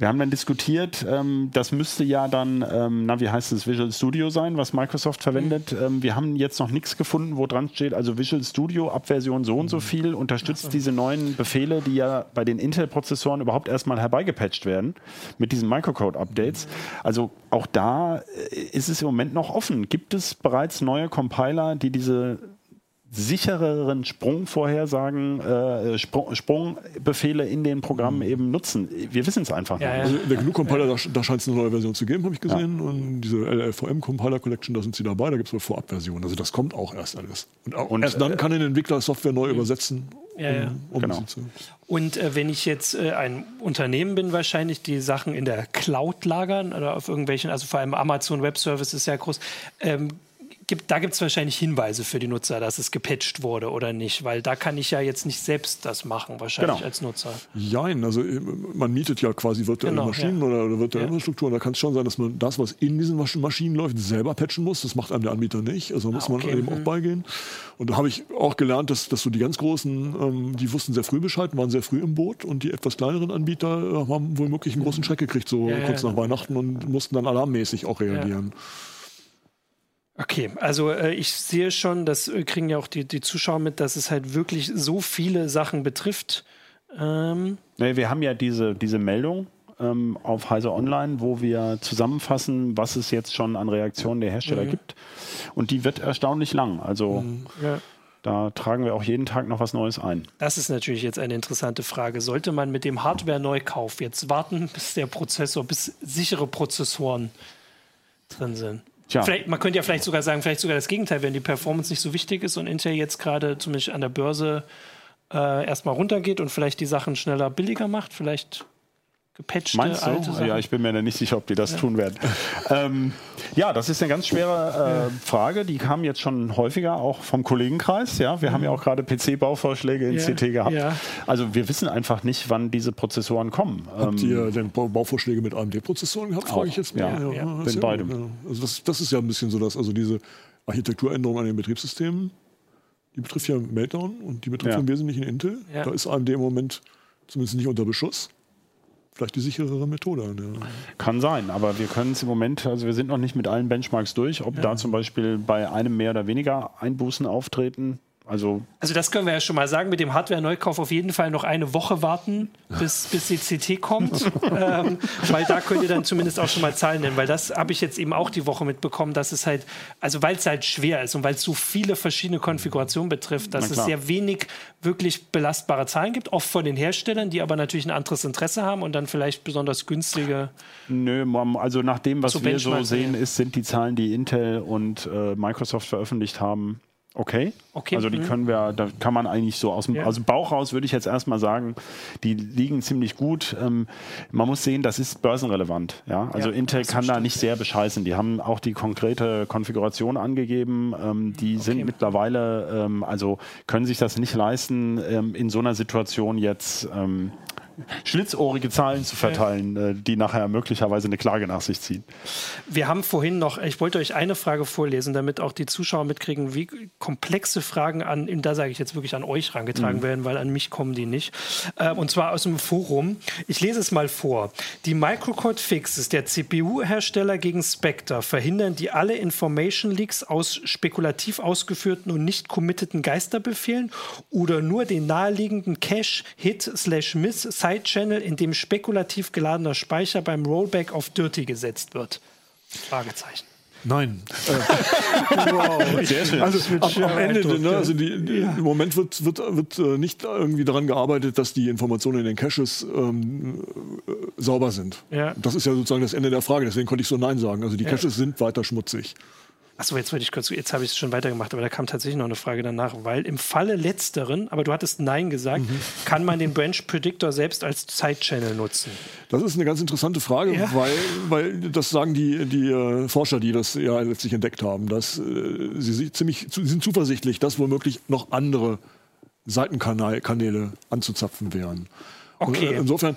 Wir haben dann diskutiert, ähm, das müsste ja dann, ähm, na, wie heißt es, Visual Studio sein, was Microsoft verwendet. Mhm. Ähm, wir haben jetzt noch nichts gefunden, wo dran steht, also Visual Studio ab Version so und so mhm. viel unterstützt so. diese neuen Befehle, die ja bei den Intel-Prozessoren überhaupt erstmal herbeigepatcht werden mit diesen Microcode-Updates. Mhm. Also auch da äh, ist es im Moment noch offen. Gibt es bereits neue Compiler, die diese sichereren Sprungvorhersagen, äh, Sprung, Sprungbefehle in den Programmen eben nutzen. Wir wissen es einfach ja, nicht. Ja. Also der GNU-Compiler, da, da scheint es eine neue Version zu geben, habe ich gesehen. Ja. Und diese LLVM-Compiler Collection, da sind sie dabei, da gibt es wohl Vorabversionen. Also das kommt auch erst alles. Und, auch, und erst dann äh, kann ein Entwickler Software neu übersetzen. Ja, ja. Um, genau. Und äh, wenn ich jetzt äh, ein Unternehmen bin, wahrscheinlich die Sachen in der Cloud lagern oder auf irgendwelchen, also vor allem Amazon Web Service ist ja groß. Ähm, gibt, da gibt es wahrscheinlich Hinweise für die Nutzer, dass es gepatcht wurde oder nicht, weil da kann ich ja jetzt nicht selbst das machen, wahrscheinlich genau. als Nutzer. Jein, also äh, man mietet ja quasi virtuelle genau, Maschinen ja. oder, oder virtuelle ja. Infrastruktur da kann es schon sein, dass man das, was in diesen Maschinen läuft, selber patchen muss. Das macht einem der Anbieter nicht, also muss ah, okay. man eben mhm. auch beigehen. Und da habe ich auch gelernt, dass, dass so die ganz Großen, ähm, die wussten sehr früh Bescheid, waren sehr früh im Boot und die etwas kleineren Anbieter äh, haben wohl wirklich einen großen Schreck gekriegt, so ja, kurz nach Weihnachten und mussten dann alarmmäßig auch reagieren. Okay, also äh, ich sehe schon, das äh, kriegen ja auch die, die Zuschauer mit, dass es halt wirklich so viele Sachen betrifft. Ähm nee, wir haben ja diese, diese Meldung ähm, auf Heise Online, wo wir zusammenfassen, was es jetzt schon an Reaktionen der Hersteller mhm. gibt. Und die wird erstaunlich lang. Also mhm. ja. da tragen wir auch jeden Tag noch was Neues ein. Das ist natürlich jetzt eine interessante Frage. Sollte man mit dem Hardware-Neukauf jetzt warten, bis der Prozessor, bis sichere Prozessoren drin sind? Tja. Vielleicht, man könnte ja vielleicht sogar sagen, vielleicht sogar das Gegenteil, wenn die Performance nicht so wichtig ist und Intel jetzt gerade zumindest an der Börse äh, erstmal runtergeht und vielleicht die Sachen schneller billiger macht, vielleicht gepatchte Meinst du? alte Sachen. Ja, ich bin mir da nicht sicher, ob die das ja. tun werden. ähm, ja, das ist eine ganz schwere äh, Frage. Die kam jetzt schon häufiger auch vom Kollegenkreis. Ja, wir mhm. haben ja auch gerade PC-Bauvorschläge in ja. CT gehabt. Ja. Also wir wissen einfach nicht, wann diese Prozessoren kommen. Habt ähm, ihr denn Bauvorschläge mit AMD-Prozessoren gehabt? Frage ich jetzt mal. Ja, ja. mit beidem. Also das, das, ist ja ein bisschen so, dass also diese Architekturänderung an den Betriebssystemen, die betrifft ja Meltdown und die betrifft im Wesentlichen Intel. Da ist AMD im Moment zumindest nicht unter Beschuss vielleicht die sicherere Methode. Ja. Kann sein, aber wir können es im Moment, also wir sind noch nicht mit allen Benchmarks durch, ob ja. da zum Beispiel bei einem mehr oder weniger Einbußen auftreten, also, also das können wir ja schon mal sagen, mit dem Hardware-Neukauf auf jeden Fall noch eine Woche warten, bis, bis die CT kommt, ähm, weil da könnt ihr dann zumindest auch schon mal Zahlen nennen, weil das habe ich jetzt eben auch die Woche mitbekommen, dass es halt, also weil es halt schwer ist und weil es so viele verschiedene Konfigurationen betrifft, dass es sehr wenig wirklich belastbare Zahlen gibt, oft von den Herstellern, die aber natürlich ein anderes Interesse haben und dann vielleicht besonders günstige. Nö, also nach dem, was wir so sehen, ist, sind die Zahlen, die Intel und äh, Microsoft veröffentlicht haben, Okay. okay. Also die mhm. können wir, da kann man eigentlich so aus dem, ja. aus dem Bauch raus, würde ich jetzt erstmal sagen, die liegen ziemlich gut. Ähm, man muss sehen, das ist börsenrelevant. Ja? Also ja, Intel kann da nicht sehr bescheißen. Die haben auch die konkrete Konfiguration angegeben. Ähm, die okay. sind mittlerweile, ähm, also können sich das nicht leisten, ähm, in so einer Situation jetzt ähm, schlitzohrige Zahlen zu verteilen, äh, die nachher möglicherweise eine Klage nach sich ziehen. Wir haben vorhin noch, ich wollte euch eine Frage vorlesen, damit auch die Zuschauer mitkriegen, wie komplexe Fragen an, da sage ich jetzt wirklich an euch herangetragen mhm. werden, weil an mich kommen die nicht. Äh, und zwar aus dem Forum. Ich lese es mal vor. Die Microcode Fixes der CPU-Hersteller gegen Spectre verhindern die alle Information Leaks aus spekulativ ausgeführten und nicht committeden Geisterbefehlen oder nur den naheliegenden Cache Hit slash Miss Side-Channel, in dem spekulativ geladener Speicher beim Rollback auf Dirty gesetzt wird? Fragezeichen. Nein. Äh, wow. Sehr schön. Also am, am Ende, ne, also die, die, ja. im Moment wird, wird, wird äh, nicht irgendwie daran gearbeitet, dass die Informationen in den Caches ähm, äh, sauber sind. Ja. Das ist ja sozusagen das Ende der Frage, deswegen konnte ich so Nein sagen. Also die Caches ja. sind weiter schmutzig. Achso, jetzt wollte ich kurz, jetzt habe ich es schon weitergemacht, aber da kam tatsächlich noch eine Frage danach, weil im Falle letzteren, aber du hattest Nein gesagt, mhm. kann man den Branch Predictor selbst als Side-Channel nutzen? Das ist eine ganz interessante Frage, ja. weil, weil das sagen die, die äh, Forscher, die das ja letztlich entdeckt haben, dass äh, sie ziemlich, sie sind zuversichtlich, dass womöglich noch andere Seitenkanäle anzuzapfen wären. Okay. Insofern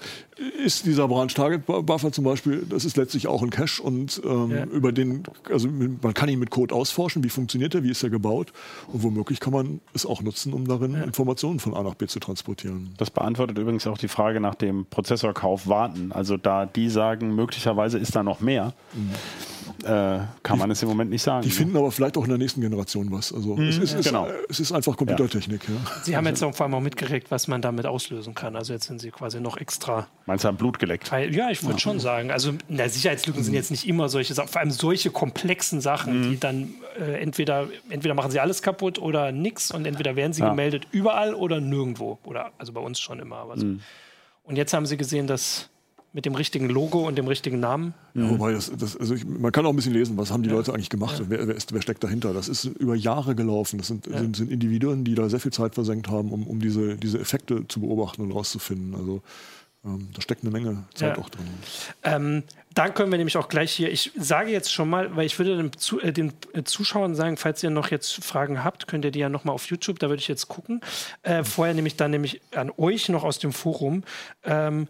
ist dieser Branch Target Buffer zum Beispiel, das ist letztlich auch ein Cache und ähm, ja. über den, also man kann ihn mit Code ausforschen, wie funktioniert er, wie ist er gebaut und womöglich kann man es auch nutzen, um darin ja. Informationen von A nach B zu transportieren. Das beantwortet übrigens auch die Frage nach dem Prozessorkauf warten. Also da die sagen, möglicherweise ist da noch mehr. Mhm äh, kann man es im Moment nicht sagen. Die ne? finden aber vielleicht auch in der nächsten Generation was. Also es, ist, es, genau. es ist einfach Computertechnik. Ja. Sie haben jetzt auch vor allem auch mitgeregt, was man damit auslösen kann. Also jetzt sind Sie quasi noch extra. Meinst du, haben Blut geleckt? Teil- Ja, ich würde schon sagen. Also na, Sicherheitslücken sind jetzt nicht immer solche Sachen, vor allem solche komplexen Sachen, die dann äh, entweder, entweder machen sie alles kaputt oder nix und entweder werden sie Ja. gemeldet überall oder nirgendwo. Oder also bei uns schon immer. Aber so. Und jetzt haben sie gesehen, dass mit dem richtigen Logo und dem richtigen Namen. Ja, wobei das, das, also ich, man kann auch ein bisschen lesen, was haben die Leute eigentlich gemacht, wer, wer, ist, wer steckt dahinter. Das ist über Jahre gelaufen. Das sind, sind, sind Individuen, die da sehr viel Zeit versenkt haben, um, um diese, diese Effekte zu beobachten und rauszufinden. Also ähm, da steckt eine Menge Zeit Ja. auch drin. Ähm, da können wir nämlich auch gleich hier, ich sage jetzt schon mal, weil ich würde den, Zu, äh, den Zuschauern sagen, falls ihr noch jetzt Fragen habt, könnt ihr die ja nochmal auf YouTube, da würde ich jetzt gucken. Äh, vorher nämlich dann nämlich an euch noch aus dem Forum. Ähm,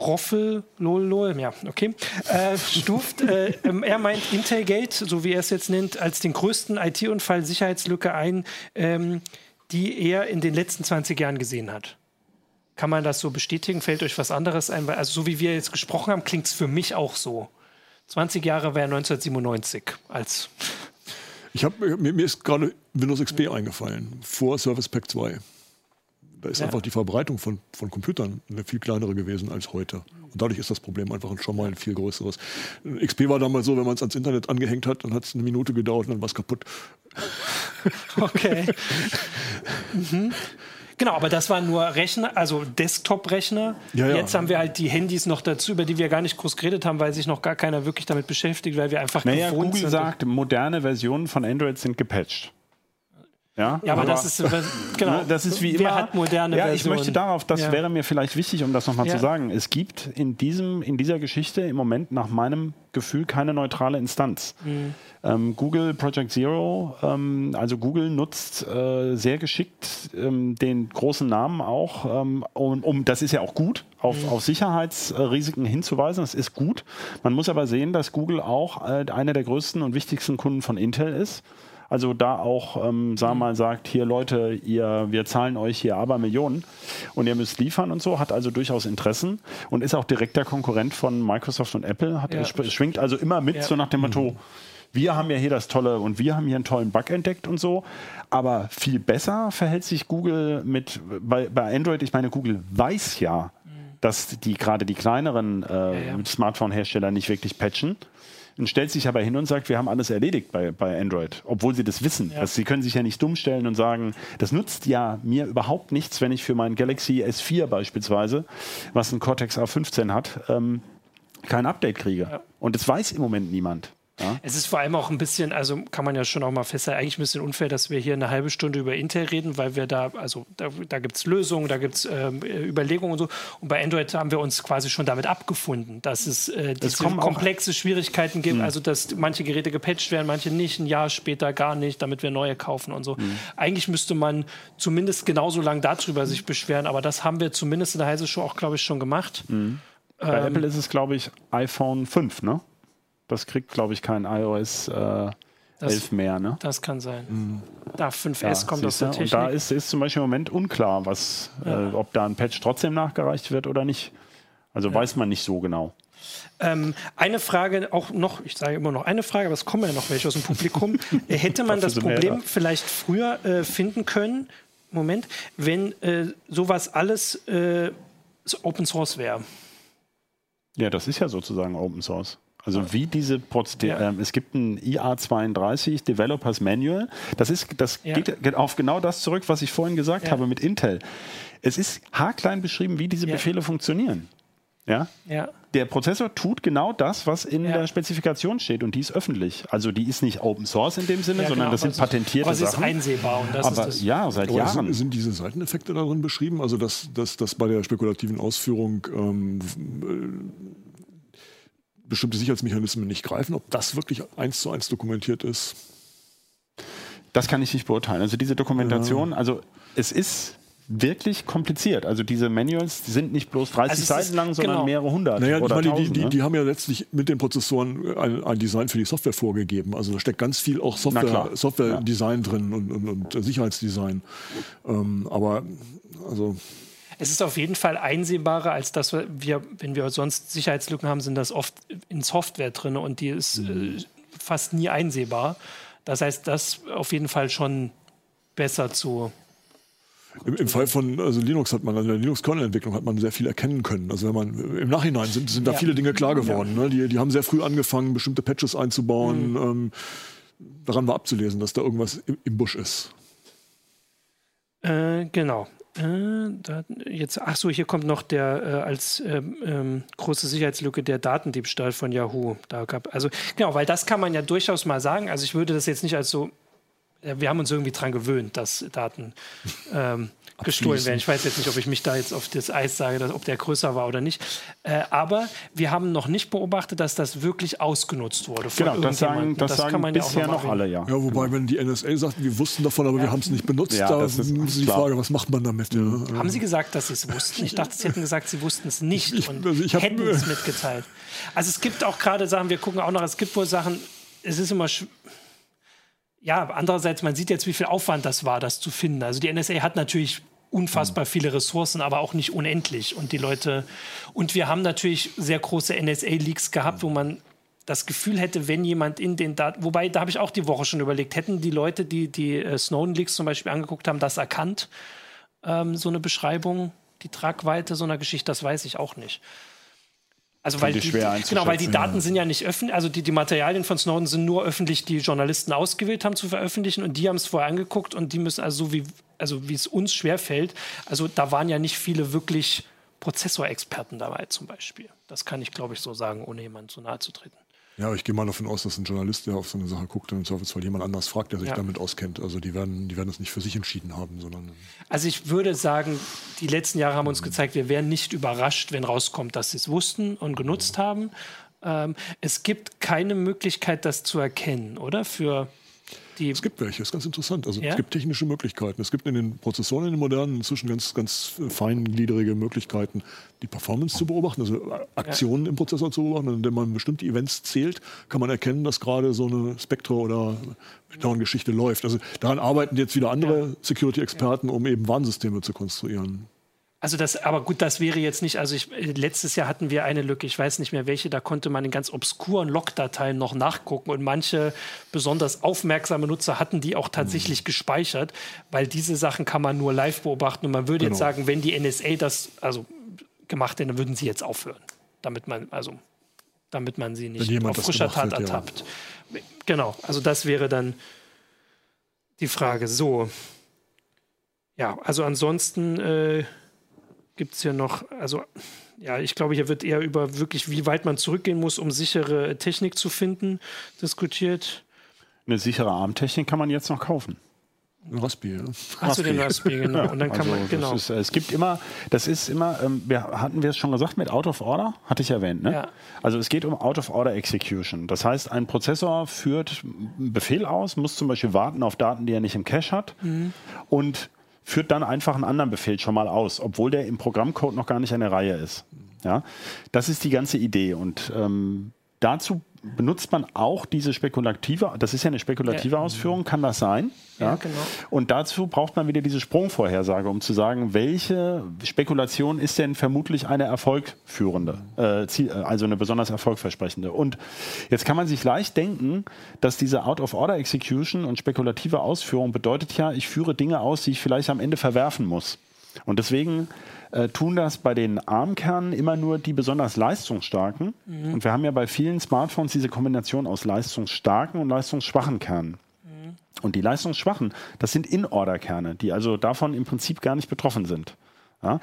Roffel, lol, lol, ja, okay. Äh, stuft, äh, ähm, er meint Intelgate, so wie er es jetzt nennt, als den größten IT-Unfall, Sicherheitslücke ein, ähm, die er in den letzten 20 Jahren gesehen hat. Kann man das so bestätigen? Fällt euch was anderes ein? Also so wie wir jetzt gesprochen haben, klingt es für mich auch so. 20 Jahre wäre 1997 als Ich hab, mir, mir ist gerade Windows XP eingefallen, vor Service Pack 2. Da ist Ja. einfach die Verbreitung von, von Computern eine viel kleinere gewesen als heute. Und dadurch ist das Problem einfach schon mal ein viel größeres. XP war damals so, wenn man es ans Internet angehängt hat, dann hat es eine Minute gedauert und dann war es kaputt. Okay. mhm. Genau, aber das waren nur Rechner, also Desktop-Rechner. Ja, ja. Jetzt haben wir halt die Handys noch dazu, über die wir gar nicht groß geredet haben, weil sich noch gar keiner wirklich damit beschäftigt, weil wir einfach Naja, gewohnt Google sind. sagt, moderne Versionen von Android sind gepatcht. Ja, ja, aber, das ist genau. Ne, das ist wie Wer immer. hat moderne ja, ich Versionen? möchte darauf, das Ja. wäre mir vielleicht wichtig, um das nochmal Ja. zu sagen. Es gibt in, diesem, in dieser Geschichte im Moment nach meinem Gefühl keine neutrale Instanz. Mhm. Ähm, Google Project Zero, ähm, also Google nutzt äh, sehr geschickt ähm, den großen Namen auch, ähm, um, um, das ist ja auch gut, auf, Mhm. auf Sicherheitsrisiken hinzuweisen. Das ist gut. Man muss aber sehen, dass Google auch äh, einer der größten und wichtigsten Kunden von Intel ist. Also da auch, ähm, sagen wir mal, sagt, hier Leute, ihr, wir zahlen euch hier aber Millionen und ihr müsst liefern und so, hat also durchaus Interessen und ist auch direkter Konkurrent von Microsoft und Apple, hat, Ja. schwingt also immer mit, Ja. so nach dem Motto, wir haben ja hier das Tolle und wir haben hier einen tollen Bug entdeckt und so. Aber viel besser verhält sich Google mit, bei, bei Android, ich meine, Google weiß ja, dass die gerade die kleineren äh, ja. Smartphone-Hersteller nicht wirklich patchen. Und stellt sich aber hin und sagt, wir haben alles erledigt bei, bei Android, obwohl sie das wissen. Ja. Das, sie können sich ja nicht dumm stellen und sagen, das nutzt ja mir überhaupt nichts, wenn ich für meinen Galaxy S4 beispielsweise, was ein Cortex A15 hat, ähm, kein Update kriege. Und das weiß im Moment niemand. Ja? Es ist vor allem auch ein bisschen, also kann man ja schon auch mal festhalten, eigentlich ein bisschen unfair, dass wir hier eine halbe Stunde über Intel reden, weil wir da, also da, da gibt es Lösungen, da gibt es ähm, Überlegungen und so. Und bei Android haben wir uns quasi schon damit abgefunden, dass es äh, diese kommen auch- komplexe Schwierigkeiten gibt, also dass manche Geräte gepatcht werden, manche nicht, ein Jahr später gar nicht, damit wir neue kaufen und so. Eigentlich müsste man zumindest genauso lange darüber sich beschweren, aber das haben wir zumindest in der Heise Show auch, glaube ich, schon gemacht. Bei Ähm, Apple ist es, glaube ich, iPhone 5, ne? Das kriegt, glaube ich, kein iOS äh, 11 mehr, ne? Das kann sein. Da 5S Ja, kommt aus der Technik. Und da ist, ist zum Beispiel im Moment unklar, was, äh, ob da ein Patch trotzdem nachgereicht wird oder nicht. Also weiß man nicht so genau. Ähm, eine Frage auch noch, ich sage immer noch eine Frage, aber es kommen ja noch welche aus dem Publikum. Hätte man das ja Problem vielleicht früher äh, finden können, Moment, wenn äh, sowas alles äh, so Open Source wäre? Ja, das ist ja sozusagen Open Source. Also wie diese Proz Ja. ähm, es gibt ein IA32 Developers Manual. Das ist das Ja. geht geht auf genau das zurück, was ich vorhin gesagt Ja. habe mit Intel. Es ist haarklein beschrieben, wie diese Ja. Befehle funktionieren. Ja? Ja. Der Prozessor tut genau das, was in Ja. der Spezifikation steht und die ist öffentlich. Also die ist nicht Open Source in dem Sinne, Ja, sondern genau, das sind aber es ist- patentierte aber sie ist Sachen. einsehbar und das Aber ist das. ja, seit Aber Jahren. sind, sind diese Seiteneffekte darin beschrieben? Also, dass, dass, dass bei der spekulativen Ausführung ähm, äh, bestimmte Sicherheitsmechanismen nicht greifen, ob das wirklich eins zu eins dokumentiert ist? Das kann ich nicht beurteilen. Also diese Dokumentation, also es ist wirklich kompliziert. Also diese Manuals sind nicht bloß 30 Also Seiten lang, sondern genau. mehrere hundert Naja, ich oder meine, die, tausend. die, ne? die haben ja letztlich mit den Prozessoren ein, ein Design für die Software vorgegeben. Also da steckt ganz viel auch Na Software. Software-Design drin und, und, und Sicherheitsdesign. Ähm, aber also Es ist auf jeden Fall einsehbarer, als dass wir, wenn wir sonst Sicherheitslücken haben, sind das oft in Software drin und die ist mhm. äh, fast nie einsehbar. Das heißt, das auf jeden Fall schon besser zu. Im, Im, Fall von also Linux hat man, also in der Linux-Kernel-Entwicklung hat man sehr viel erkennen können. Also wenn man im Nachhinein sind, sind da ja. viele Dinge klar geworden. Ja. Ne? Die, die haben sehr früh angefangen, bestimmte Patches einzubauen. Mhm. Ähm, daran war abzulesen, dass da irgendwas im, im Busch ist. Äh, genau. Äh, da, jetzt, ach so, hier kommt noch der äh, als ähm, ähm, große Sicherheitslücke der Datendiebstahl von Yahoo. Da gab, also genau, weil das kann man ja durchaus mal sagen. Also ich würde das jetzt nicht als so, wir haben uns irgendwie dran gewöhnt, dass Daten ähm, gestohlen werden. Ich weiß jetzt nicht, ob ich mich da jetzt auf das Eis sage, dass, ob der größer war oder nicht. Äh, aber wir haben noch nicht beobachtet, dass das wirklich ausgenutzt wurde. genau, das sagen, das, das sagen kann man bisher ja noch, noch alle, ja. Ja, wobei, wenn die NSA sagt, wir wussten davon, aber ja. wir haben es nicht benutzt, ja, da ist die Frage, was macht man damit? Ja. Haben Sie gesagt, dass Sie es wussten? Ich dachte, Sie hätten gesagt, Sie wussten es nicht ich, und also ich hätten es mitgeteilt. Also es gibt auch gerade Sachen, wir gucken auch noch, es gibt wohl Sachen, es ist immer ja, andererseits, man sieht jetzt, wie viel Aufwand das war, das zu finden. Also die NSA hat natürlich unfassbar viele Ressourcen, aber auch nicht unendlich. Und die Leute, und wir haben natürlich sehr große NSA-Leaks gehabt, wo man das Gefühl hätte, wenn jemand in den Daten, wobei da habe ich auch die Woche schon überlegt, hätten die Leute, die die äh, Snowden-Leaks zum Beispiel angeguckt haben, das erkannt, ähm, so eine Beschreibung, die Tragweite so einer Geschichte, das weiß ich auch nicht. Also weil die, genau, weil die Daten sind ja nicht öffentlich, also die, die Materialien von Snowden sind nur öffentlich, die Journalisten ausgewählt haben zu veröffentlichen und die haben es vorher angeguckt und die müssen also so wie also wie es uns schwerfällt, also da waren ja nicht viele wirklich Prozessorexperten dabei zum Beispiel. Das kann ich, glaube ich, so sagen, ohne jemand zu nahe zu treten. Ja, ich gehe mal davon aus, dass ein Journalist, der auf so eine Sache guckt, im Zweifelsfall jemand anders fragt, der sich ja. damit auskennt. Also die werden, die werden es nicht für sich entschieden haben, sondern. Also ich würde sagen, die letzten Jahre haben uns gezeigt, wir wären nicht überrascht, wenn rauskommt, dass sie es wussten und genutzt mhm. haben. Ähm, es gibt keine Möglichkeit, das zu erkennen, oder? Für die es gibt welche, das ist ganz interessant. Also ja? es gibt technische Möglichkeiten. Es gibt in den Prozessoren, in den modernen, inzwischen ganz, ganz feingliedrige Möglichkeiten, die Performance zu beobachten, also Aktionen ja. im Prozessor zu beobachten. Und wenn man bestimmte Events zählt, kann man erkennen, dass gerade so eine Spectre- oder Down-Geschichte läuft. Also daran arbeiten jetzt wieder andere ja. Security-Experten, um eben Warnsysteme zu konstruieren. Also das, aber gut, das wäre jetzt nicht, also ich, letztes Jahr hatten wir eine Lücke, ich weiß nicht mehr welche, da konnte man in ganz obskuren Logdateien noch nachgucken und manche besonders aufmerksame Nutzer hatten die auch tatsächlich mhm. gespeichert, weil diese Sachen kann man nur live beobachten und man würde genau. jetzt sagen, wenn die NSA das also gemacht hätte, dann würden sie jetzt aufhören, damit man, also damit man sie nicht auf frischer Tat wird, ertappt. Ja. Genau, also das wäre dann die Frage. So. Ja, also ansonsten äh, gibt es hier noch, also ja, ich glaube, hier wird eher über wirklich, wie weit man zurückgehen muss, um sichere Technik zu finden, diskutiert. Eine sichere Armtechnik kann man jetzt noch kaufen. Ein Raspi, ja. Achso, den Raspi, genau. Und dann kann also, man, genau. Ist, es gibt immer, das ist immer, ähm, wir, hatten wir es schon gesagt mit Out of Order? Hatte ich erwähnt, ne? Ja. Also es geht um Out of Order Execution. Das heißt, ein Prozessor führt einen Befehl aus, muss zum Beispiel warten auf Daten, die er nicht im Cache hat mhm. und führt dann einfach einen anderen Befehl schon mal aus, obwohl der im Programmcode noch gar nicht eine Reihe ist. Ja, das ist die ganze Idee und ähm, dazu benutzt man auch diese spekulative, das ist ja eine spekulative ja. Ausführung, kann das sein? Ja, ja, genau. Und dazu braucht man wieder diese Sprungvorhersage, um zu sagen, welche Spekulation ist denn vermutlich eine erfolgführende, äh, äh, also eine besonders erfolgversprechende. Und jetzt kann man sich leicht denken, dass diese Out-of-Order-Execution und spekulative Ausführung bedeutet ja, ich führe Dinge aus, die ich vielleicht am Ende verwerfen muss. Und deswegen äh, tun das bei den ARM-Kernen immer nur die besonders leistungsstarken. Mhm. Und wir haben ja bei vielen Smartphones diese Kombination aus leistungsstarken und leistungsschwachen Kernen. Mhm. Und die leistungsschwachen, das sind In-Order-Kerne, die also davon im Prinzip gar nicht betroffen sind. Ja?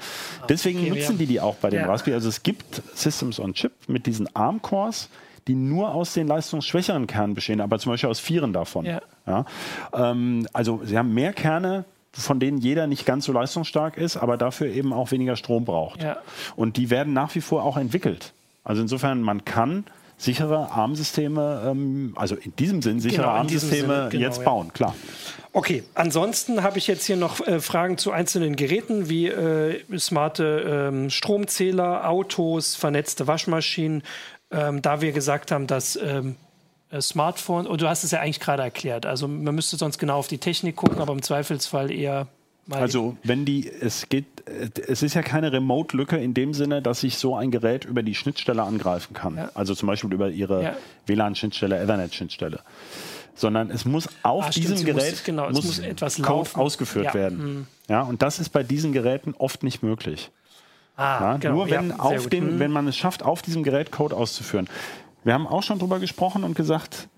Deswegen okay, nutzen die die auch bei den ja. Raspberry. Also es gibt Systems on Chip mit diesen ARM-Cores, die nur aus den leistungsschwächeren Kernen bestehen, aber zum Beispiel aus vieren davon. Ja? Ähm, also sie haben mehr Kerne, von denen jeder nicht ganz so leistungsstark ist, aber dafür eben auch weniger Strom braucht. Ja. Und die werden nach wie vor auch entwickelt. Also insofern, man kann sichere ARM-Systeme, ähm, also in diesem Sinn sichere genau, ARM-Systeme genau, jetzt ja. bauen, klar. Okay, ansonsten habe ich jetzt hier noch äh, Fragen zu einzelnen Geräten wie äh, smarte ähm, Stromzähler, Autos, vernetzte Waschmaschinen. Ähm, da wir gesagt haben, dass ähm, äh, Smartphone, und du hast es ja eigentlich gerade erklärt, also man müsste sonst genau auf die Technik gucken, aber im Zweifelsfall eher also wenn die, es geht, es ist ja keine Remote-Lücke in dem Sinne, dass ich so ein Gerät über die Schnittstelle angreifen kann. Ja. Also zum Beispiel über ihre ja. WLAN-Schnittstelle, Ethernet-Schnittstelle. Sondern es muss auf ah, diesem stimmt, Gerät muss, genau, muss, muss etwas Code laufen. ausgeführt ja. werden. Mhm. Ja, und das ist bei diesen Geräten oft nicht möglich. Ah, genau. Nur wenn, auf dem, mhm. wenn man es schafft, auf diesem Gerät Code auszuführen. Wir haben auch schon darüber gesprochen und gesagt,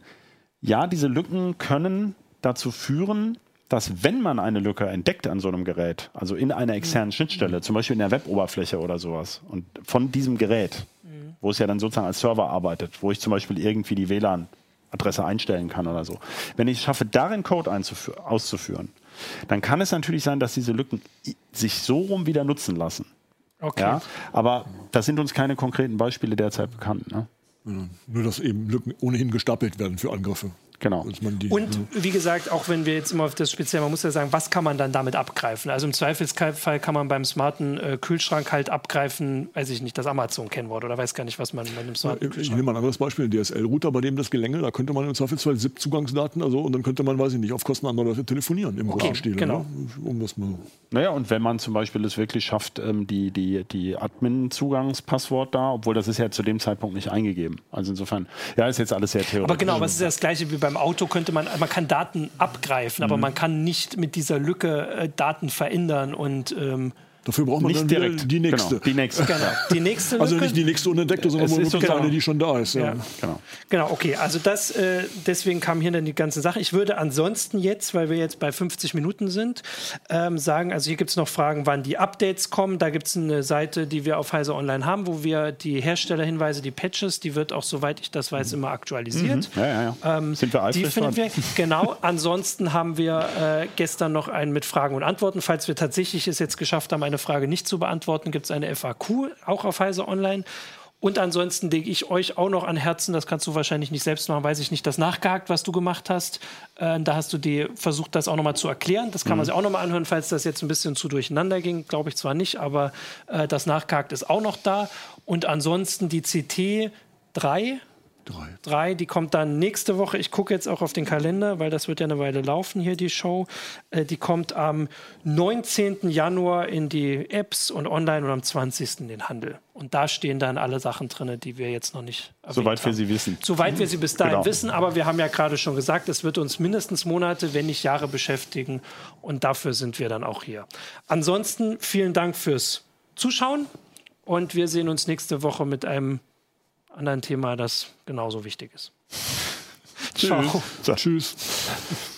ja, diese Lücken können dazu führen, dass wenn man eine Lücke entdeckt an so einem Gerät, also in einer externen Schnittstelle, zum Beispiel in der Weboberfläche oder sowas, und von diesem Gerät, wo es ja dann sozusagen als Server arbeitet, wo ich zum Beispiel irgendwie die WLAN-Adresse einstellen kann oder so, wenn ich es schaffe, darin Code auszuführen, dann kann es natürlich sein, dass diese Lücken sich so rum wieder nutzen lassen. Okay. Ja, aber da sind uns keine konkreten Beispiele derzeit bekannt. Ne? Nur, dass eben Lücken ohnehin gestapelt werden für Angriffe. Genau. Die, und wie gesagt, auch wenn wir jetzt immer auf das speziell, man muss ja sagen, was kann man dann damit abgreifen? Also im Zweifelsfall kann man beim smarten äh, Kühlschrank halt abgreifen, weiß ich nicht, das Amazon-Kennwort oder weiß gar nicht, was man bei einem smarten ja, Kühlschrank... Ich nehme mal ein anderes Beispiel, den DSL-Router, bei dem das Gelänge, da könnte man im Zweifelsfall ZIP-Zugangsdaten, also und dann könnte man, weiß ich nicht, auf Kosten anderer Leute telefonieren im okay, Stil. Genau. Ne? Um das mal naja, und wenn man zum Beispiel es wirklich schafft, ähm, die, die, die Admin-Zugangspasswort da, obwohl das ist ja zu dem Zeitpunkt nicht eingegeben. Also insofern, ja, ist jetzt alles sehr theoretisch. Aber genau, aber es ist das Gleiche wie beim beim Auto könnte man, man kann Daten abgreifen, mhm. aber man kann nicht mit dieser Lücke äh, Daten verändern und ähm, Dafür braucht man nicht dann direkt. die nächste. Genau, die nächste. Genau. Die nächste also nicht die nächste unentdeckte, sondern nur wirklich eine, die schon da ist. Ja. ja. Genau. genau, okay. Also das, äh, deswegen kam hier dann die ganze Sache. Ich würde ansonsten jetzt, weil wir jetzt bei 50 Minuten sind, ähm, sagen, also hier gibt es noch Fragen, wann die Updates kommen. Da gibt es eine Seite, die wir auf Heise Online haben, wo wir die Herstellerhinweise, die Patches, die wird auch, soweit ich das weiß, immer aktualisiert. Mhm. Ja, ja, ja. Ähm, Sind wir eifrig Die finden wir, genau. Ansonsten haben wir äh, gestern noch einen mit Fragen und Antworten. Falls wir tatsächlich es jetzt geschafft haben, eine Frage nicht zu beantworten, beantworten, gibt es eine FAQ, auch auf Heise Online. Und ansonsten lege ich euch auch noch an Herzen, das kannst du wahrscheinlich nicht selbst machen, weiß ich nicht, das nachgehakt, was du gemacht hast. Äh, da hast du dir versucht, das auch nochmal zu erklären. Das kann mhm. man sich auch nochmal anhören, falls das jetzt ein bisschen zu durcheinander ging. Glaube ich zwar nicht, aber äh, das nachgehakt ist auch noch da. Und ansonsten die CT 3, Drei. Drei, die kommt dann nächste Woche. Ich gucke jetzt auch auf den Kalender, weil das wird ja eine Weile laufen hier, die Show. Äh, die kommt am 19. Januar in die Apps und online und am 20. in den Handel. Und da stehen dann alle Sachen drin, die wir jetzt noch nicht Soweit haben. wir sie wissen. Soweit wir sie bis dahin genau. wissen. Aber wir haben ja gerade schon gesagt, es wird uns mindestens Monate, wenn nicht Jahre beschäftigen. Und dafür sind wir dann auch hier. Ansonsten vielen Dank fürs Zuschauen. Und wir sehen uns nächste Woche mit einem anderen Thema, das genauso wichtig ist. Ciao. Tschüss. Tschüss.